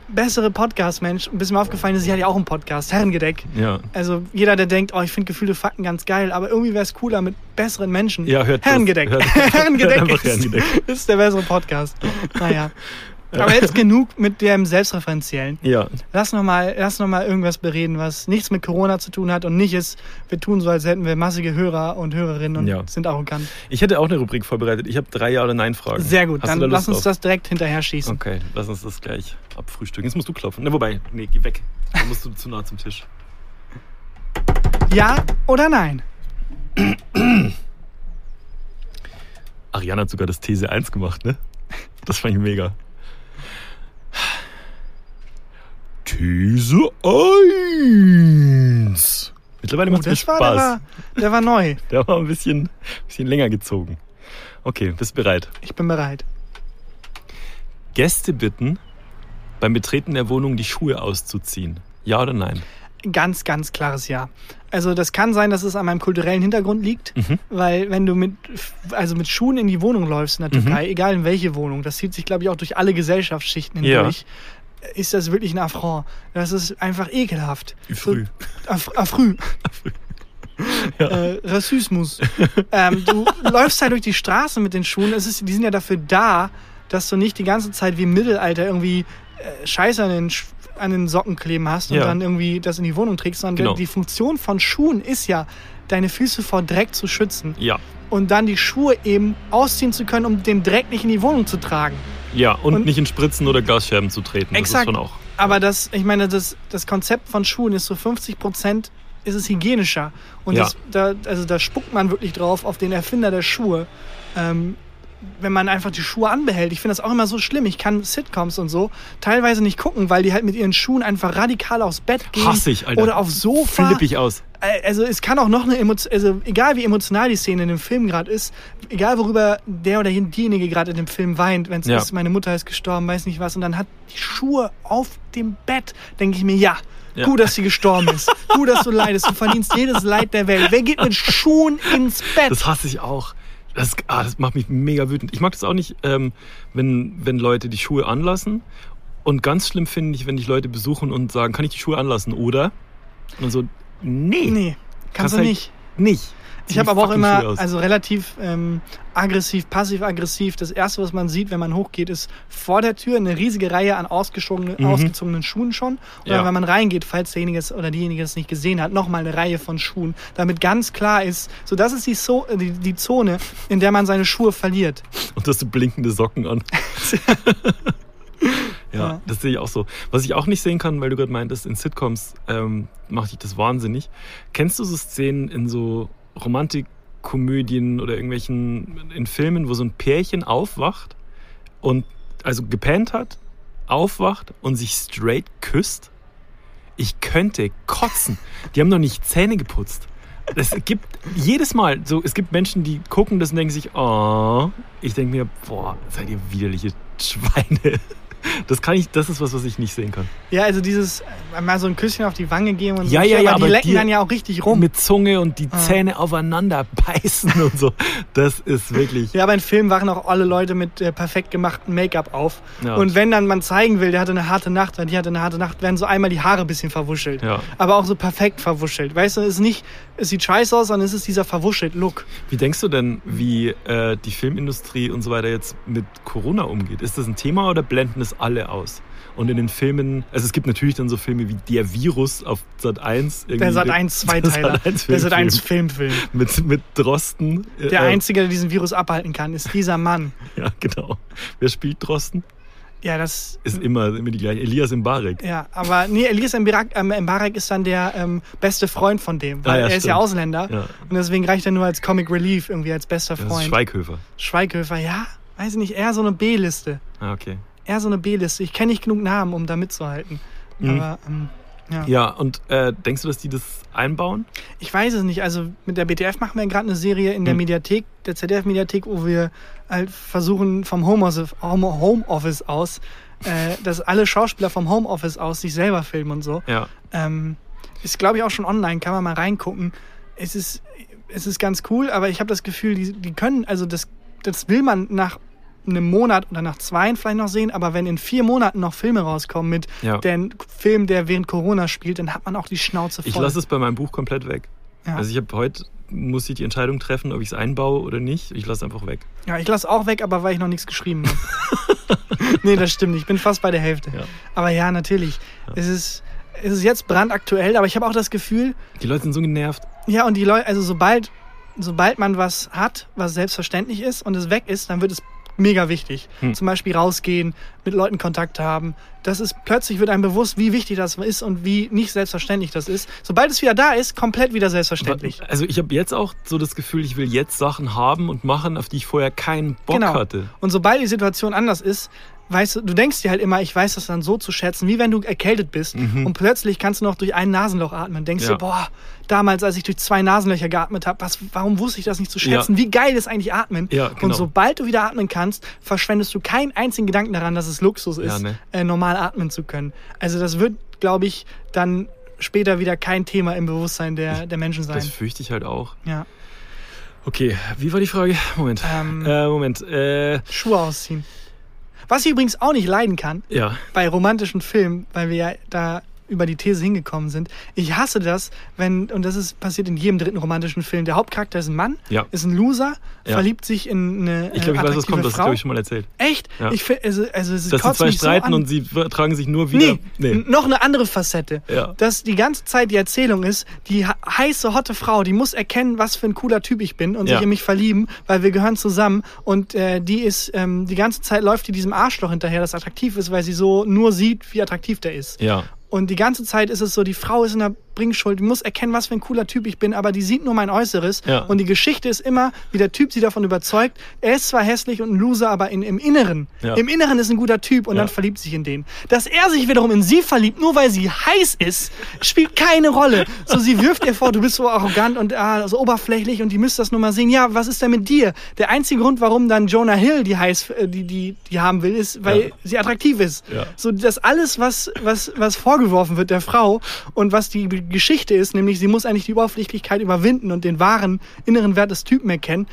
bessere Podcast-Mensch. Und bis mir aufgefallen ist, sie hat ja auch einen Podcast, Herrengedeck. Ja. Also jeder, der denkt, oh, ich finde gefühlte Fakten ganz geil, aber irgendwie wäre es cooler mit besseren Menschen. Ja, hört das. Herrengedeck. Hört- Herrengedeck, hört ist, Herrengedeck. ist der bessere Podcast. Naja. Aber jetzt genug mit dem Selbstreferenziellen. Ja, Lass noch, mal, lass noch mal irgendwas bereden, was nichts mit Corona zu tun hat und nicht ist, wir tun so, als hätten wir massige Hörer und Hörerinnen und Ja. sind arrogant. ich hätte auch eine Rubrik vorbereitet. Ich habe drei Ja- oder Nein-Fragen. Sehr gut, Hast dann lass uns drauf? das direkt hinterher schießen. Okay, lass uns das gleich abfrühstücken. Jetzt musst du klopfen. Ne, wobei, nee, geh weg. Dann musst du zu nah zum Tisch. Ja oder nein? Ariana hat sogar das These 1 gemacht, ne? Das fand ich mega. These 1. Mittlerweile Oh, macht es das war, der, Spaß. war, der war neu. Der war ein bisschen, bisschen länger gezogen. Okay, bist bereit. Ich bin bereit. Gäste bitten, beim Betreten der Wohnung die Schuhe auszuziehen. Ja oder nein? Ganz, ganz klares Ja. Also das kann sein, dass es an meinem kulturellen Hintergrund liegt, Mhm. weil wenn du mit, also mit Schuhen in die Wohnung läufst in der Mhm. Türkei, egal in welche Wohnung, das zieht sich, glaube ich, auch durch alle Gesellschaftsschichten Ja. hindurch, ist das wirklich ein Affront. Das ist einfach ekelhaft. Früh. So, Affrü. Äh, Rassismus. ähm, du läufst halt durch die Straße mit den Schuhen. Es ist, die sind ja dafür da, dass du nicht die ganze Zeit wie im Mittelalter irgendwie äh, Scheiße an den, an den Socken kleben hast und Ja. dann irgendwie das in die Wohnung trägst, sondern Genau. die Funktion von Schuhen ist ja, deine Füße vor Dreck zu schützen Ja. und dann die Schuhe eben ausziehen zu können, um den Dreck nicht in die Wohnung zu tragen. Ja, und, Und- nicht in Spritzen oder Glasscherben zu treten. Das Exakt. auch. Aber das, ich meine, das, das Konzept von Schuhen ist so 50 Prozent ist es hygienischer. Und Ja. das, da, also da spuckt man wirklich drauf auf den Erfinder der Schuhe. Ähm, wenn man einfach die Schuhe anbehält. Ich finde das auch immer so schlimm. Ich kann Sitcoms und so teilweise nicht gucken, weil die halt mit ihren Schuhen einfach radikal aufs Bett gehen. Hasse ich, Alter. Oder aufs Sofa. Flipp ich aus. Äh, Also es kann auch noch eine Emotion, also egal wie emotional die Szene in dem Film gerade ist, egal worüber der oder diejenige gerade in dem Film weint, wenn es Ja. ist, meine Mutter ist gestorben, weiß nicht was, und dann hat die Schuhe auf dem Bett, denke ich mir, ja, Ja. gut, dass sie gestorben ist, gut, dass du leidest, du verdienst jedes Leid der Welt. Wer geht mit Schuhen ins Bett? Das hasse ich auch. Das, ah, das macht mich mega wütend. Ich mag das auch nicht, ähm, wenn, wenn Leute die Schuhe anlassen. Und ganz schlimm finde ich, wenn dich Leute besuchen und sagen, kann ich die Schuhe anlassen, oder? Und so, nee, nee, kannst du halt nicht. nicht. Ich habe aber auch immer, aus. also relativ ähm, aggressiv, passiv-aggressiv. Das erste, was man sieht, wenn man hochgeht, ist vor der Tür eine riesige Reihe an ausgezogenen, Mhm. ausgezogenen Schuhen schon. Oder Ja. wenn man reingeht, falls derjenige es oder diejenige es nicht gesehen hat, nochmal eine Reihe von Schuhen, damit ganz klar ist, so das ist die, so die, die Zone, in der man seine Schuhe verliert. Und hast du blinkende Socken an. ja, Ja. das sehe ich auch so. Was ich auch nicht sehen kann, weil du gerade meintest, in Sitcoms ähm, macht dich das wahnsinnig. Kennst du so Szenen in so Romantikkomödien oder irgendwelchen in Filmen, wo so ein Pärchen aufwacht und also gepennt hat, aufwacht und sich straight küsst? Ich könnte kotzen. Die haben noch nicht Zähne geputzt. Es gibt jedes Mal so, es gibt Menschen, die gucken das und denken sich, oh, ich denke mir, boah, seid ihr widerliche Schweine. Das kann ich, das ist was, was ich nicht sehen kann. Ja, also dieses äh, mal so ein Küsschen auf die Wange geben und Ja, so. ja, ja, aber die aber lecken die- dann ja auch richtig rum. Mit Zunge und die Ah. Zähne aufeinander beißen und so. Das ist wirklich. Ja, aber in Filmen wachen auch alle Leute mit äh, perfekt gemachten Make-up auf. Ja. Und wenn dann man zeigen will, der hatte eine harte Nacht, weil die hatte eine harte Nacht, werden so einmal die Haare ein bisschen verwuschelt. Ja. Aber auch so perfekt verwuschelt. Weißt du, es ist nicht, es sieht scheiße aus, sondern es ist dieser verwuschelt Look. Wie denkst du denn, wie äh, die Filmindustrie und so weiter jetzt mit Corona umgeht? Ist das ein Thema oder blenden es alle aus? Und in den Filmen, also es gibt natürlich dann so Filme wie Der Virus auf Sat 1. Der Sat 1 Zweiteiler. Der Sat 1 Filmfilm. Mit, mit Drosten. äh, Der äh, Einzige, der diesen Virus abhalten kann, ist dieser Mann. Ja, genau. Wer spielt Drosten? Ja, das. Ist immer, immer die gleiche. Elias Mbarek. Ja, aber nee, Elias Mbarak, ähm, Mbarek ist dann der ähm, beste Freund von dem. Weil Ah, ja, er ist ja. Ausländer. Ja. Und deswegen reicht er nur als Comic Relief, irgendwie als bester Das ist Freund. Schweighöfer. Schweighöfer, ja, weiß ich nicht, eher so eine B-Liste. Ah, okay. Eher so eine B-Liste. Ich kenne nicht genug Namen, um da mitzuhalten. Mhm. Aber ähm, ja. Ja, und äh, denkst du, dass die das einbauen? Ich weiß es nicht. Also mit der BTF machen wir gerade eine Serie in der Mhm. Mediathek, der ZDF-Mediathek, wo wir halt versuchen vom Homeoffice, Home- Homeoffice aus, äh, dass alle Schauspieler vom Homeoffice aus sich selber filmen und so. Ja. Ähm, ist, glaube ich, auch schon online, kann man mal reingucken. Es ist, es ist ganz cool, aber ich habe das Gefühl, die, die können, also das, das will man nach einem Monat oder nach zwei vielleicht noch sehen, aber wenn in vier Monaten noch Filme rauskommen mit Ja. dem Film, der während Corona spielt, dann hat man auch die Schnauze voll. Ich lasse es bei meinem Buch komplett weg. ja. Also ich habe heute muss ich die Entscheidung treffen, ob ich es einbaue oder nicht. Ich lasse einfach weg. ja, ich lasse auch weg, aber weil ich noch nichts geschrieben habe. nee, das stimmt. nicht. Ich bin fast bei der Hälfte. Ja. Aber ja, natürlich. Es, ist, es ist jetzt brandaktuell, aber ich habe auch das Gefühl, Die Leute sind so genervt. Ja, und die Leute, also sobald, sobald man was hat, was selbstverständlich ist und es weg ist, dann wird es mega wichtig. Hm. Zum Beispiel rausgehen, mit Leuten Kontakt haben. Das ist plötzlich wird einem bewusst, wie wichtig das ist und wie nicht selbstverständlich das ist. Sobald es wieder da ist, komplett wieder selbstverständlich. Also ich habe jetzt auch so das Gefühl, ich will jetzt Sachen haben und machen, auf die ich vorher keinen Bock Genau. hatte. Und sobald die Situation anders ist, weißt du, du denkst dir halt immer, ich weiß das dann so zu schätzen, wie wenn du erkältet bist und plötzlich kannst du noch durch ein Nasenloch atmen. Denkst Mhm. Ja. du, boah, damals, als ich durch zwei Nasenlöcher geatmet habe, warum wusste ich das nicht zu schätzen? Wie geil ist eigentlich Atmen? Ja, genau. Und sobald du wieder atmen kannst, verschwendest du keinen einzigen Gedanken daran, dass es Luxus ist, Ja, ne? äh, normal atmen zu können. Also das wird, glaube ich, dann später wieder kein Thema im Bewusstsein der, der Menschen sein. Das fürchte ich halt auch. Ja. Okay, wie war die Frage? Moment. Ähm, äh, Moment. Äh, Schuhe ausziehen. Was ich übrigens auch nicht leiden kann, ja. bei romantischen Filmen, weil wir ja da über die These hingekommen sind. Ich hasse das, wenn, und das ist passiert in jedem dritten romantischen Film, der Hauptcharakter ist ein Mann, Ja. ist ein Loser, Ja. verliebt sich in eine Ich glaube, äh, ich weiß, was kommt. Das glaube ich, schon mal erzählt. Echt? Ja. Ich also, also es Dass die zwei so streiten an. und sie tragen sich nur wieder. Nee, n- noch eine andere Facette. Ja. Dass die ganze Zeit die Erzählung ist, die heiße, hotte Frau, die muss erkennen, was für ein cooler Typ ich bin und sich in mich verlieben, weil wir gehören zusammen. Und äh, die ist, ähm, die ganze Zeit läuft die diesem Arschloch hinterher, das attraktiv ist, weil sie so nur sieht, wie attraktiv der ist. Ja. Und die ganze Zeit ist es so, die Frau ist in der Bringschuld, die muss erkennen, was für ein cooler Typ ich bin, aber die sieht nur mein Äußeres. Ja. Und die Geschichte ist immer, wie der Typ sie davon überzeugt, er ist zwar hässlich und ein Loser, aber in, im Inneren, Ja. im Inneren ist ein guter Typ und Ja. dann verliebt sich in den. Dass er sich wiederum in sie verliebt, nur weil sie heiß ist, spielt keine Rolle. So, sie wirft ihr vor, du bist so arrogant und ah, so oberflächlich und die müsst das nur mal sehen. Ja, was ist denn mit dir? Der einzige Grund, warum dann Jonah Hill die heiß, äh, die, die, die haben will, ist, weil sie attraktiv ist. Ja. So, das alles, was, was, was vorgeworfen wird der Frau und was die Geschichte ist, nämlich sie muss eigentlich die Oberflächlichkeit überwinden und den wahren inneren Wert des Typen erkennen.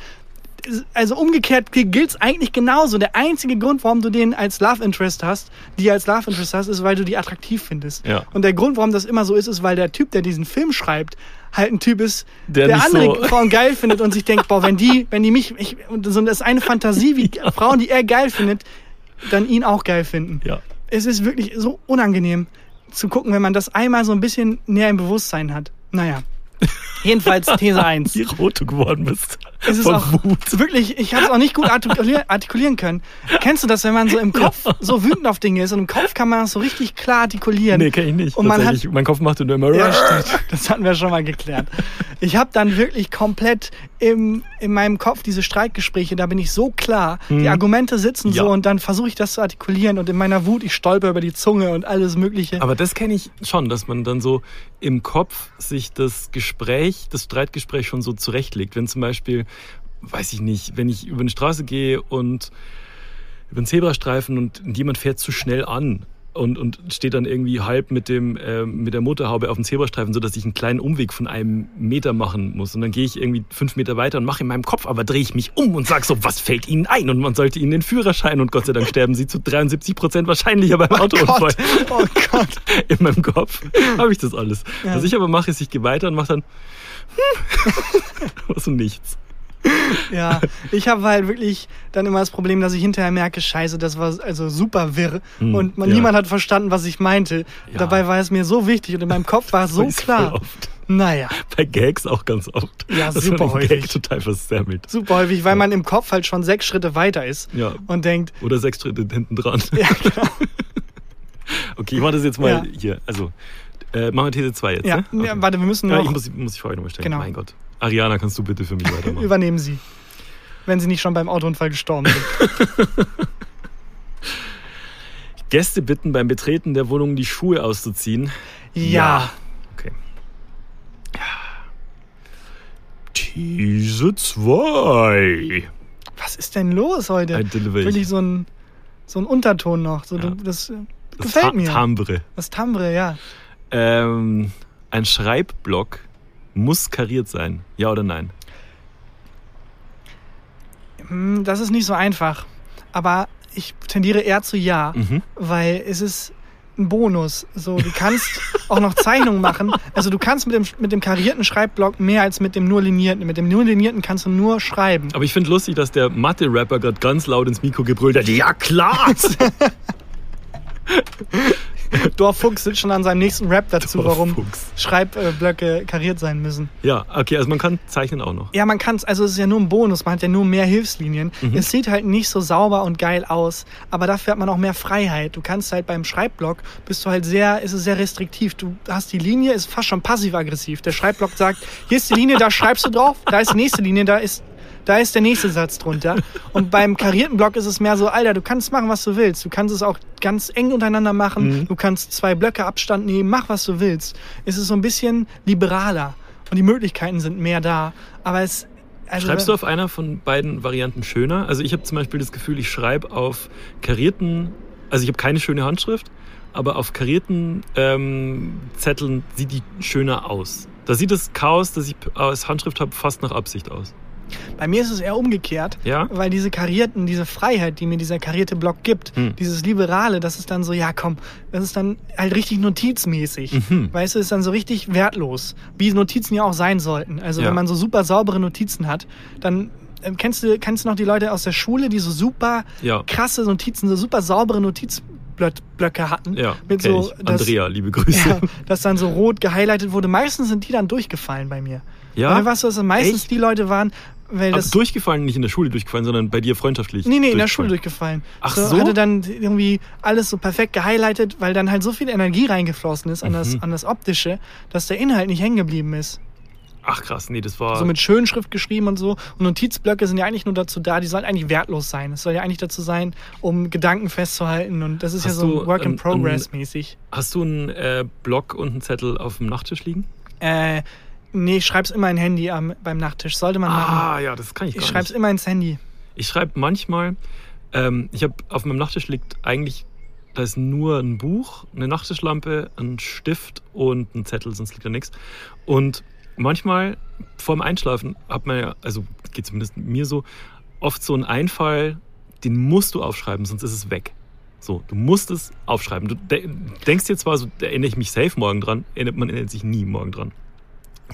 Also umgekehrt gilt es eigentlich genauso. Der einzige Grund, warum du den als Love Interest hast, die als Love Interest hast, ist, weil du die attraktiv findest. Ja. Und der Grund, warum das immer so ist, ist, weil der Typ, der diesen Film schreibt, halt ein Typ ist, Der der, andere so- Frauen geil findet und sich denkt, boah, wenn die, wenn die mich, ich, und so, das ist eine Fantasie, wie Frauen, die er geil findet, dann ihn auch geil finden Ja. es ist wirklich so unangenehm zu gucken, wenn man das einmal so ein bisschen näher im Bewusstsein hat. Naja. Jedenfalls These 1. Wie rot du geworden bist. Es ist Von auch Wut. wirklich, ich habe es auch nicht gut artikulieren, können. Kennst du das, wenn man so im Kopf so wütend auf Dinge ist und im Kopf kann man das so richtig klar artikulieren? Nee, kenn ich nicht. Und man hat, mein Kopf macht nur immer. ja. Das hatten wir schon mal geklärt. Ich habe dann wirklich komplett im, in meinem Kopf diese Streitgespräche, da bin ich so klar, die Argumente sitzen. Ja. so und dann versuche ich das zu artikulieren und in meiner Wut, ich stolper über die Zunge und alles mögliche. Aber das kenne ich schon, dass man dann so im Kopf sich das Gespräch, das Streitgespräch schon so zurechtlegt. Wenn zum Beispiel, weiß ich nicht, wenn ich über eine Straße gehe und über den Zebrastreifen und jemand fährt zu schnell an und, und steht dann irgendwie halb mit, dem, äh, mit der Motorhaube auf dem Zebrastreifen, sodass ich einen kleinen Umweg von einem Meter machen muss. Und dann gehe ich irgendwie fünf Meter weiter und mache in meinem Kopf, aber drehe ich mich um und sage so, was fällt Ihnen ein? Und man sollte Ihnen den Führerschein und Gott sei Dank sterben Sie zu 73 Prozent wahrscheinlicher beim Autounfall. Oh Gott. In meinem Kopf habe ich das alles. Ja. Was ich aber mache, ist, ich gehe weiter und mache dann was und nichts. Ja, ich habe halt wirklich dann immer das Problem, dass ich hinterher merke, scheiße, das war also super wirr Hm, und man, ja. niemand hat verstanden, was ich meinte. Ja. Dabei war es mir so wichtig und in meinem Kopf war es so klar. Naja, Bei Gags auch ganz oft. Ja, Dass super den Gag häufig. total versemmelt. super häufig, weil man im Kopf halt schon sechs Schritte weiter ist Ja. und denkt, Oder sechs Schritte hinten dran. ja, genau. Okay, ich mache das jetzt mal Ja. hier. Also, äh, machen wir These 2 jetzt, Ja, ne? Okay. ja, warte, wir müssen Ja, noch ich muss, muss ich vorher nochmal stellen. Genau. Mein Gott. Ariana, kannst du bitte für mich weitermachen? übernehmen Sie. Wenn Sie nicht schon beim Autounfall gestorben sind. Gäste bitten, beim Betreten der Wohnung die Schuhe auszuziehen. Ja. Okay. These 2. Was ist denn los heute? Ein Delivery. Wirklich so ein, so ein Unterton noch. So, Ja. das äh, Das gefällt Ta- mir. Timbre. Das Timbre, ja. Ähm, ein Schreibblock muss kariert sein. Ja oder nein? Hm, Das ist nicht so einfach. Aber ich tendiere eher zu ja, Mhm. weil es ist ein Bonus. So, du kannst auch noch Zeichnungen machen. Also du kannst mit dem, mit dem karierten Schreibblock mehr als mit dem nur linierten. Mit dem nur linierten kannst du nur schreiben. Aber ich finde lustig, dass der Mathe-Rapper gerade ganz laut ins Mikro gebrüllt hat. Ja klar! Dorfuchs sitzt schon an seinem nächsten Rap dazu, warum. Schreibblöcke kariert sein müssen. Ja, okay, also man kann zeichnen auch noch. Ja, man kann es, also es ist ja nur ein Bonus, man hat ja nur mehr Hilfslinien. Mhm. Es sieht halt nicht so sauber und geil aus, aber dafür hat man auch mehr Freiheit. Du kannst halt beim Schreibblock, bist du halt sehr, ist es sehr restriktiv. Du hast die Linie, ist fast schon passiv-aggressiv. Der Schreibblock sagt, hier ist die Linie, da schreibst du drauf, da ist die nächste Linie, da ist, da ist der nächste Satz drunter. Und beim karierten Block ist es mehr so, Alter, du kannst machen, was du willst. Du kannst es auch ganz eng untereinander machen. Mhm. Du kannst zwei Blöcke Abstand nehmen, mach, was du willst. Es ist so ein bisschen liberaler und die Möglichkeiten sind mehr da. Aber es, also, Schreibst du auf einer von beiden Varianten schöner? Also ich habe zum Beispiel das Gefühl, ich schreibe auf karierten, also ich habe keine schöne Handschrift, aber auf karierten ähm, Zetteln sieht die schöner aus. Da sieht das Chaos, das ich als Handschrift habe, fast nach Absicht aus. Bei mir ist es eher umgekehrt, Ja? weil diese karierten, diese Freiheit, die mir dieser karierte Block gibt, Hm. dieses Liberale, das ist dann so, ja komm, das ist dann halt richtig notizmäßig. Mhm. Weißt du, ist dann so richtig wertlos, wie Notizen ja auch sein sollten. Also Ja. wenn man so super saubere Notizen hat, dann ähm, kennst du, kennst du noch die Leute aus der Schule, die so super Ja. krasse Notizen, so super saubere Notizblöcke hatten? Ja, Mit so, ich. Andrea, liebe Grüße. Ja, das dann so rot gehighlightet wurde. Meistens sind die dann durchgefallen bei mir. Ja? So, dass es meistens Echt? die Leute waren, weil Aber das. durchgefallen, nicht in der Schule durchgefallen, sondern bei dir freundschaftlich. Nee, nee, in der Schule durchgefallen. Ach so? Hatte dann irgendwie alles so perfekt gehighlightet, weil dann halt so viel Energie reingeflossen ist an, das, Mhm. an das Optische, dass der Inhalt nicht hängen geblieben ist. Ach krass, nee, das war. So mit Schönschrift geschrieben und so. Und Notizblöcke sind ja eigentlich nur dazu da, die sollen eigentlich wertlos sein. Es soll ja eigentlich dazu sein, um Gedanken festzuhalten. Und das ist Hast ja so Work in ein- Progress mäßig. Hast du einen äh, Block und einen Zettel auf dem Nachttisch liegen? Äh, nee, ich schreib's immer in Handy am, beim Nachttisch. Sollte man machen. Ah, ja, das kann ich gar Ich nicht. schreib's immer ins Handy. Ich schreibe manchmal, ähm, ich habe auf meinem Nachttisch liegt eigentlich, da ist nur ein Buch, eine Nachttischlampe, ein Stift und ein Zettel, sonst liegt da nichts. Und manchmal vorm Einschlafen hat man ja, also geht zumindest mir so, oft so einen Einfall, den musst du aufschreiben, sonst ist es weg. So, du musst es aufschreiben. Du de denkst dir zwar so, da erinnere ich mich safe morgen dran, erinnert, man erinnert sich nie morgen dran.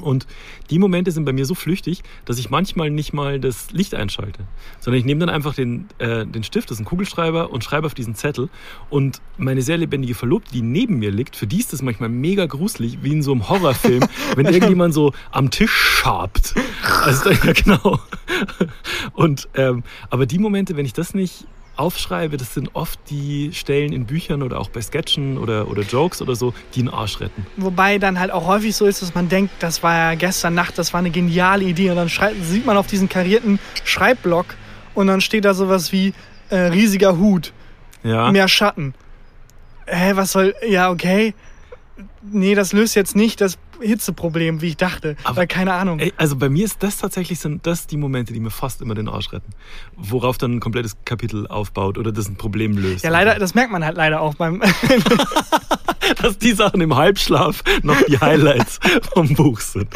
Und die Momente sind bei mir so flüchtig, dass ich manchmal nicht mal das Licht einschalte, sondern ich nehme dann einfach den, äh, den Stift, das ist ein Kugelschreiber, und schreibe auf diesen Zettel. Und meine sehr lebendige Verlobte, die neben mir liegt, für die ist das manchmal mega gruselig, wie in so einem Horrorfilm, wenn irgendjemand so am Tisch schabt. Also, ja, genau. Und, ähm, aber die Momente, wenn ich das nicht aufschreibe, das sind oft die Stellen in Büchern oder auch bei Sketchen oder, oder Jokes oder so, die einen Arsch retten. Wobei dann halt auch häufig so ist, dass man denkt, das war ja gestern Nacht, das war eine geniale Idee. Und dann sieht man auf diesen karierten Schreibblock und dann steht da sowas wie äh, riesiger Hut, Ja. mehr Schatten. Hä, was soll. Ja, okay. Nee, das löst jetzt nicht das Hitzeproblem, wie ich dachte. Aber- Weil keine Ahnung. Ey, also bei mir ist das tatsächlich sind das die Momente, die mir fast immer den Arsch retten. Worauf dann ein komplettes Kapitel aufbaut oder das ein Problem löst. Ja, leider, das merkt man halt leider auch beim. Dass die Sachen im Halbschlaf noch die Highlights vom Buch sind.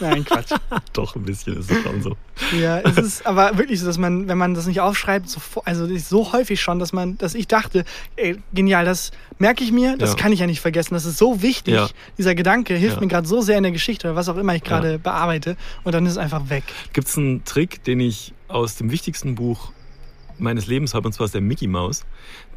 Nein, Quatsch. Doch, ein bisschen ist es schon so. Ja, es ist aber wirklich so, dass man, wenn man das nicht aufschreibt, so, also so häufig schon, dass man, dass ich dachte, ey, genial, das merke ich mir, das Ja. kann ich ja nicht vergessen. Das ist so wichtig. Ja. Dieser Gedanke hilft Ja. mir gerade so sehr in der Geschichte oder was auch immer ich gerade bearbeite und dann ist es einfach weg. Gibt es einen Trick, den ich aus dem wichtigsten Buch meines Lebens habe, und zwar ist der Mickey Mouse.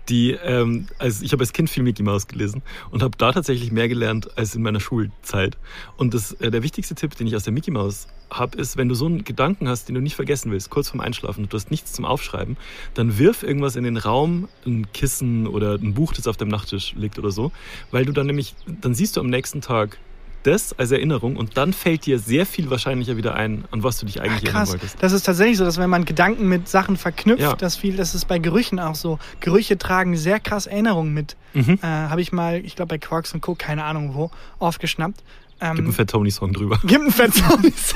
Die, ähm, also ich habe als Kind viel Mickey Mouse gelesen und habe da tatsächlich mehr gelernt als in meiner Schulzeit. Und das, äh, der wichtigste Tipp, den ich aus der Mickey Mouse habe, ist, wenn du so einen Gedanken hast, den du nicht vergessen willst, kurz vorm Einschlafen, und du hast nichts zum Aufschreiben, dann wirf irgendwas in den Raum, ein Kissen oder ein Buch, das auf dem Nachttisch liegt oder so, weil du dann nämlich, dann siehst du am nächsten Tag das als Erinnerung und dann fällt dir sehr viel wahrscheinlicher wieder ein, an was du dich eigentlich erinnern Krass. wolltest. Das ist tatsächlich so, dass wenn man Gedanken mit Sachen verknüpft, Ja. dass viel, das ist bei Gerüchen auch so. Gerüche tragen sehr krass Erinnerungen mit. Mhm. Äh, Habe ich mal, ich glaube bei Quarks und Co., keine Ahnung wo, aufgeschnappt. Ähm, Gibt einen Fat Tony Song drüber. Gibt einen Fat Tony's.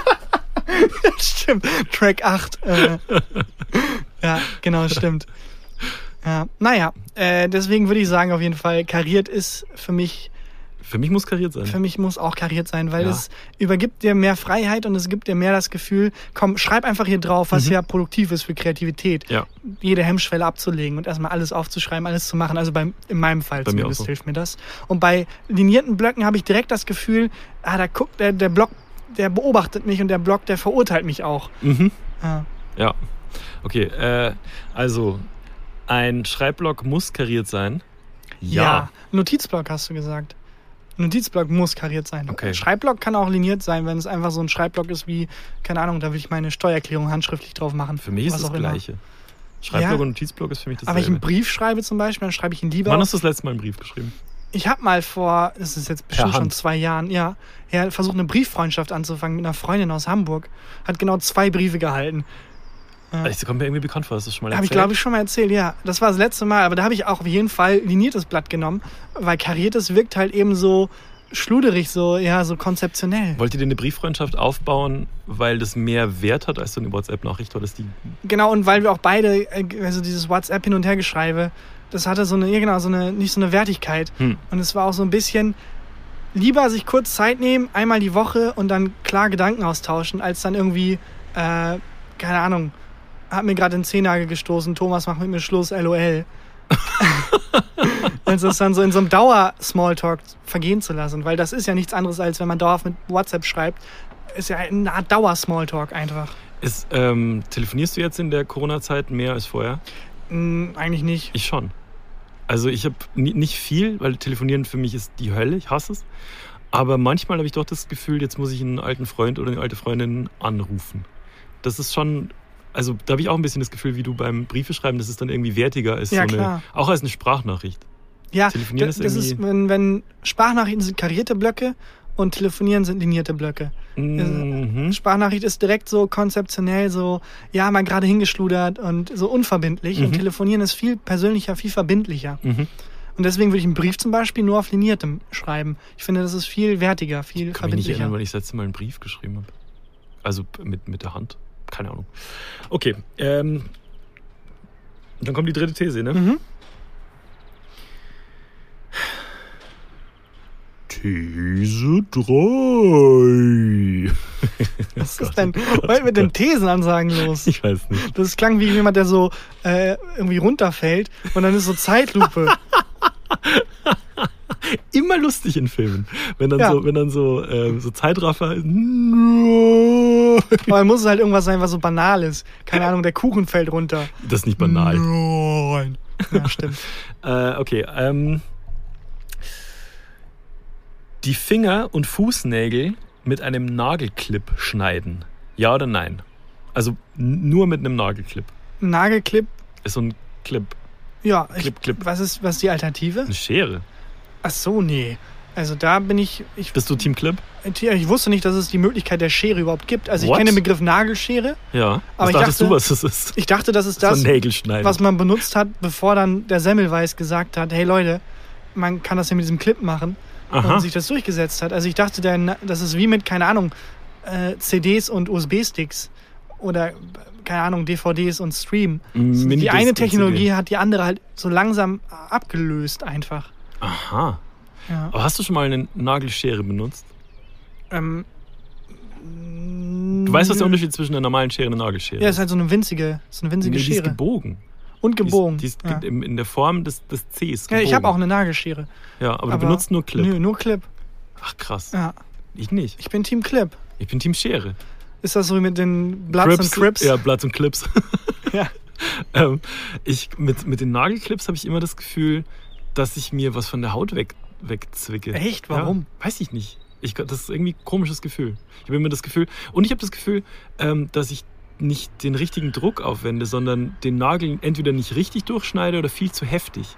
stimmt. Track 8. Äh, ja, genau, stimmt. Ja, naja, äh, deswegen würde ich sagen, auf jeden Fall, kariert ist für mich, Für mich muss kariert sein. für mich muss auch kariert sein, weil Ja. es übergibt dir mehr Freiheit und es gibt dir mehr das Gefühl, komm, schreib einfach hier drauf, was ja produktiv ist für Kreativität. Mhm. Ja. Jede Hemmschwelle abzulegen und erstmal alles aufzuschreiben, alles zu machen. Also beim, in meinem Fall Bei zumindest so. hilft mir das. Und bei linierten Blöcken habe ich direkt das Gefühl, ah, da guckt der, der Block, der beobachtet mich und der Block, der verurteilt mich auch. Mhm. Ja. Ja. Okay, äh, also ein Schreibblock muss kariert sein. Ja. Notizblock hast du gesagt. Notizblock muss kariert sein. Okay. Schreibblock kann auch liniert sein, wenn es einfach so ein Schreibblock ist wie, keine Ahnung, da will ich meine Steuererklärung handschriftlich drauf machen. Für mich ist das auch immer. Gleiche. Schreibblock Ja. und Notizblock ist für mich Aber wenn ich einen. Brief schreibe zum Beispiel, dann schreibe ich ihn lieber. Wann hast du das letzte Mal einen Brief geschrieben? Ich habe mal vor, das ist jetzt bestimmt schon zwei Jahren, ja, ja, versucht eine Brieffreundschaft anzufangen mit einer Freundin aus Hamburg. Hat genau zwei Briefe gehalten. Das kommt mir irgendwie bekannt vor, das schon mal Habe ich, erzählt? glaube ich, schon mal erzählt, ja. Das war das letzte Mal, aber da habe ich auch auf jeden Fall liniertes Blatt genommen, weil kariertes wirkt halt eben so schluderig, so, ja, so konzeptionell. Wollt ihr denn eine Brieffreundschaft aufbauen, weil das mehr Wert hat als so eine WhatsApp-Nachricht? Oder ist die Genau, und weil wir auch beide, äh, also dieses WhatsApp hin und her geschreibe, das hatte so eine, ja genau, so eine, nicht so eine Wertigkeit. Hm. Und es war auch so ein bisschen lieber sich kurz Zeit nehmen, einmal die Woche und dann klar Gedanken austauschen, als dann irgendwie, äh, keine Ahnung, hat mir gerade den Zehennagel gestoßen, Thomas macht mit mir Schluss, LOL. als das dann so in so einem Dauer-Smalltalk vergehen zu lassen, weil das ist ja nichts anderes, als wenn man dauerhaft mit WhatsApp schreibt, ist ja eine Art Dauer-Smalltalk einfach. ist, ähm, telefonierst du jetzt in der Corona-Zeit mehr als vorher? Hm, eigentlich nicht. Ich schon. Also ich habe nicht viel, weil telefonieren für mich ist die Hölle, ich hasse es. Aber manchmal habe ich doch das Gefühl, jetzt muss ich einen alten Freund oder eine alte Freundin anrufen. Das ist schon, also da habe ich auch ein bisschen das Gefühl, wie du beim Briefeschreiben, das ist dann irgendwie wertiger als Ja, so eine, auch als eine Sprachnachricht. Ja, Telefonieren das, ist das ist, wenn, wenn Sprachnachrichten sind karierte Blöcke und Telefonieren sind linierte Blöcke. Mhm. Sprachnachricht ist direkt so konzeptionell, so, ja, mal gerade hingeschludert und so unverbindlich. Und Mhm. Telefonieren ist viel persönlicher, viel verbindlicher. Mhm. Und deswegen würde ich einen Brief zum Beispiel nur auf liniertem schreiben. Ich finde, das ist viel wertiger, viel Ich kann mich nicht verbindlicher. erinnern, wann ich das letzte Mal einen Brief geschrieben habe. Also mit, mit der Hand. Keine Ahnung. Okay. Ähm, dann kommt die dritte These, ne? Mhm. These 3. Was ist denn heute mit den Thesenansagen los? Ich weiß nicht. Das klang wie jemand, der so äh, irgendwie runterfällt und dann ist so Zeitlupe. Immer lustig in Filmen. Wenn dann Ja. so, wenn dann so, ähm, so Zeitraffer. Aber dann muss es halt irgendwas sein, was so banal ist. Keine Ahnung, der Kuchen fällt runter. Das ist nicht banal. Nein. Ja, stimmt. Äh, okay. Ähm, die Finger- und Fußnägel mit einem Nagelclip schneiden. Ja oder nein? Also nur mit einem Nagelclip. Nagelclip, Ist so ein Clip. ja. Clip, Clip. Was ist, was ist die Alternative? Eine Schere. Ach so, nee. Also da bin ich, ich, Bist du Team Clip? ich wusste nicht, dass es die Möglichkeit der Schere überhaupt gibt. Also ich What? kenne den Begriff Nagelschere. Ja. Aber was ich dachtest dachte- du, was das ist? Ich dachte, das ist so das, schneiden. was man benutzt hat, bevor dann der Semmelweis gesagt hat, hey Leute, man kann das ja mit diesem Clip machen. Aha. und sich das durchgesetzt hat. Also ich dachte, der, das ist wie mit, keine Ahnung, äh, CDs und USB-Sticks oder, keine Ahnung, DVDs und Stream. Minidisc die eine Technologie CD. hat die andere halt so langsam abgelöst einfach. Aha. Ja. Aber hast du schon mal eine Nagelschere benutzt? Ähm, Du weißt, was der Unterschied zwischen einer normalen Schere und einer Nagelschere Ja, ist halt so eine winzige, so eine winzige Nee, die ist Schere. gebogen. Und gebogen. Die ist, die ist ja. in, der Form des, des Cs. ja, Gebogen. ich habe auch eine Nagelschere. Ja, aber, du benutzt nur Clip. Nö, nur Clip. Ach krass. Ja. Ich nicht. Ich bin Team Clip. Ich bin Team Schere. Ist das so wie mit den Bloods und Crips? Ja, Bloods und Clips. Ja. ähm, ich, mit, mit den Nagelclips habe ich immer das Gefühl, dass ich mir was von der Haut weg, wegzwicke. Echt? Warum? Ja, weiß ich nicht. Ich, das ist irgendwie ein komisches Gefühl. Ich habe immer das Gefühl, und ich habe das Gefühl, ähm, dass ich nicht den richtigen Druck aufwende, sondern den Nagel entweder nicht richtig durchschneide oder viel zu heftig.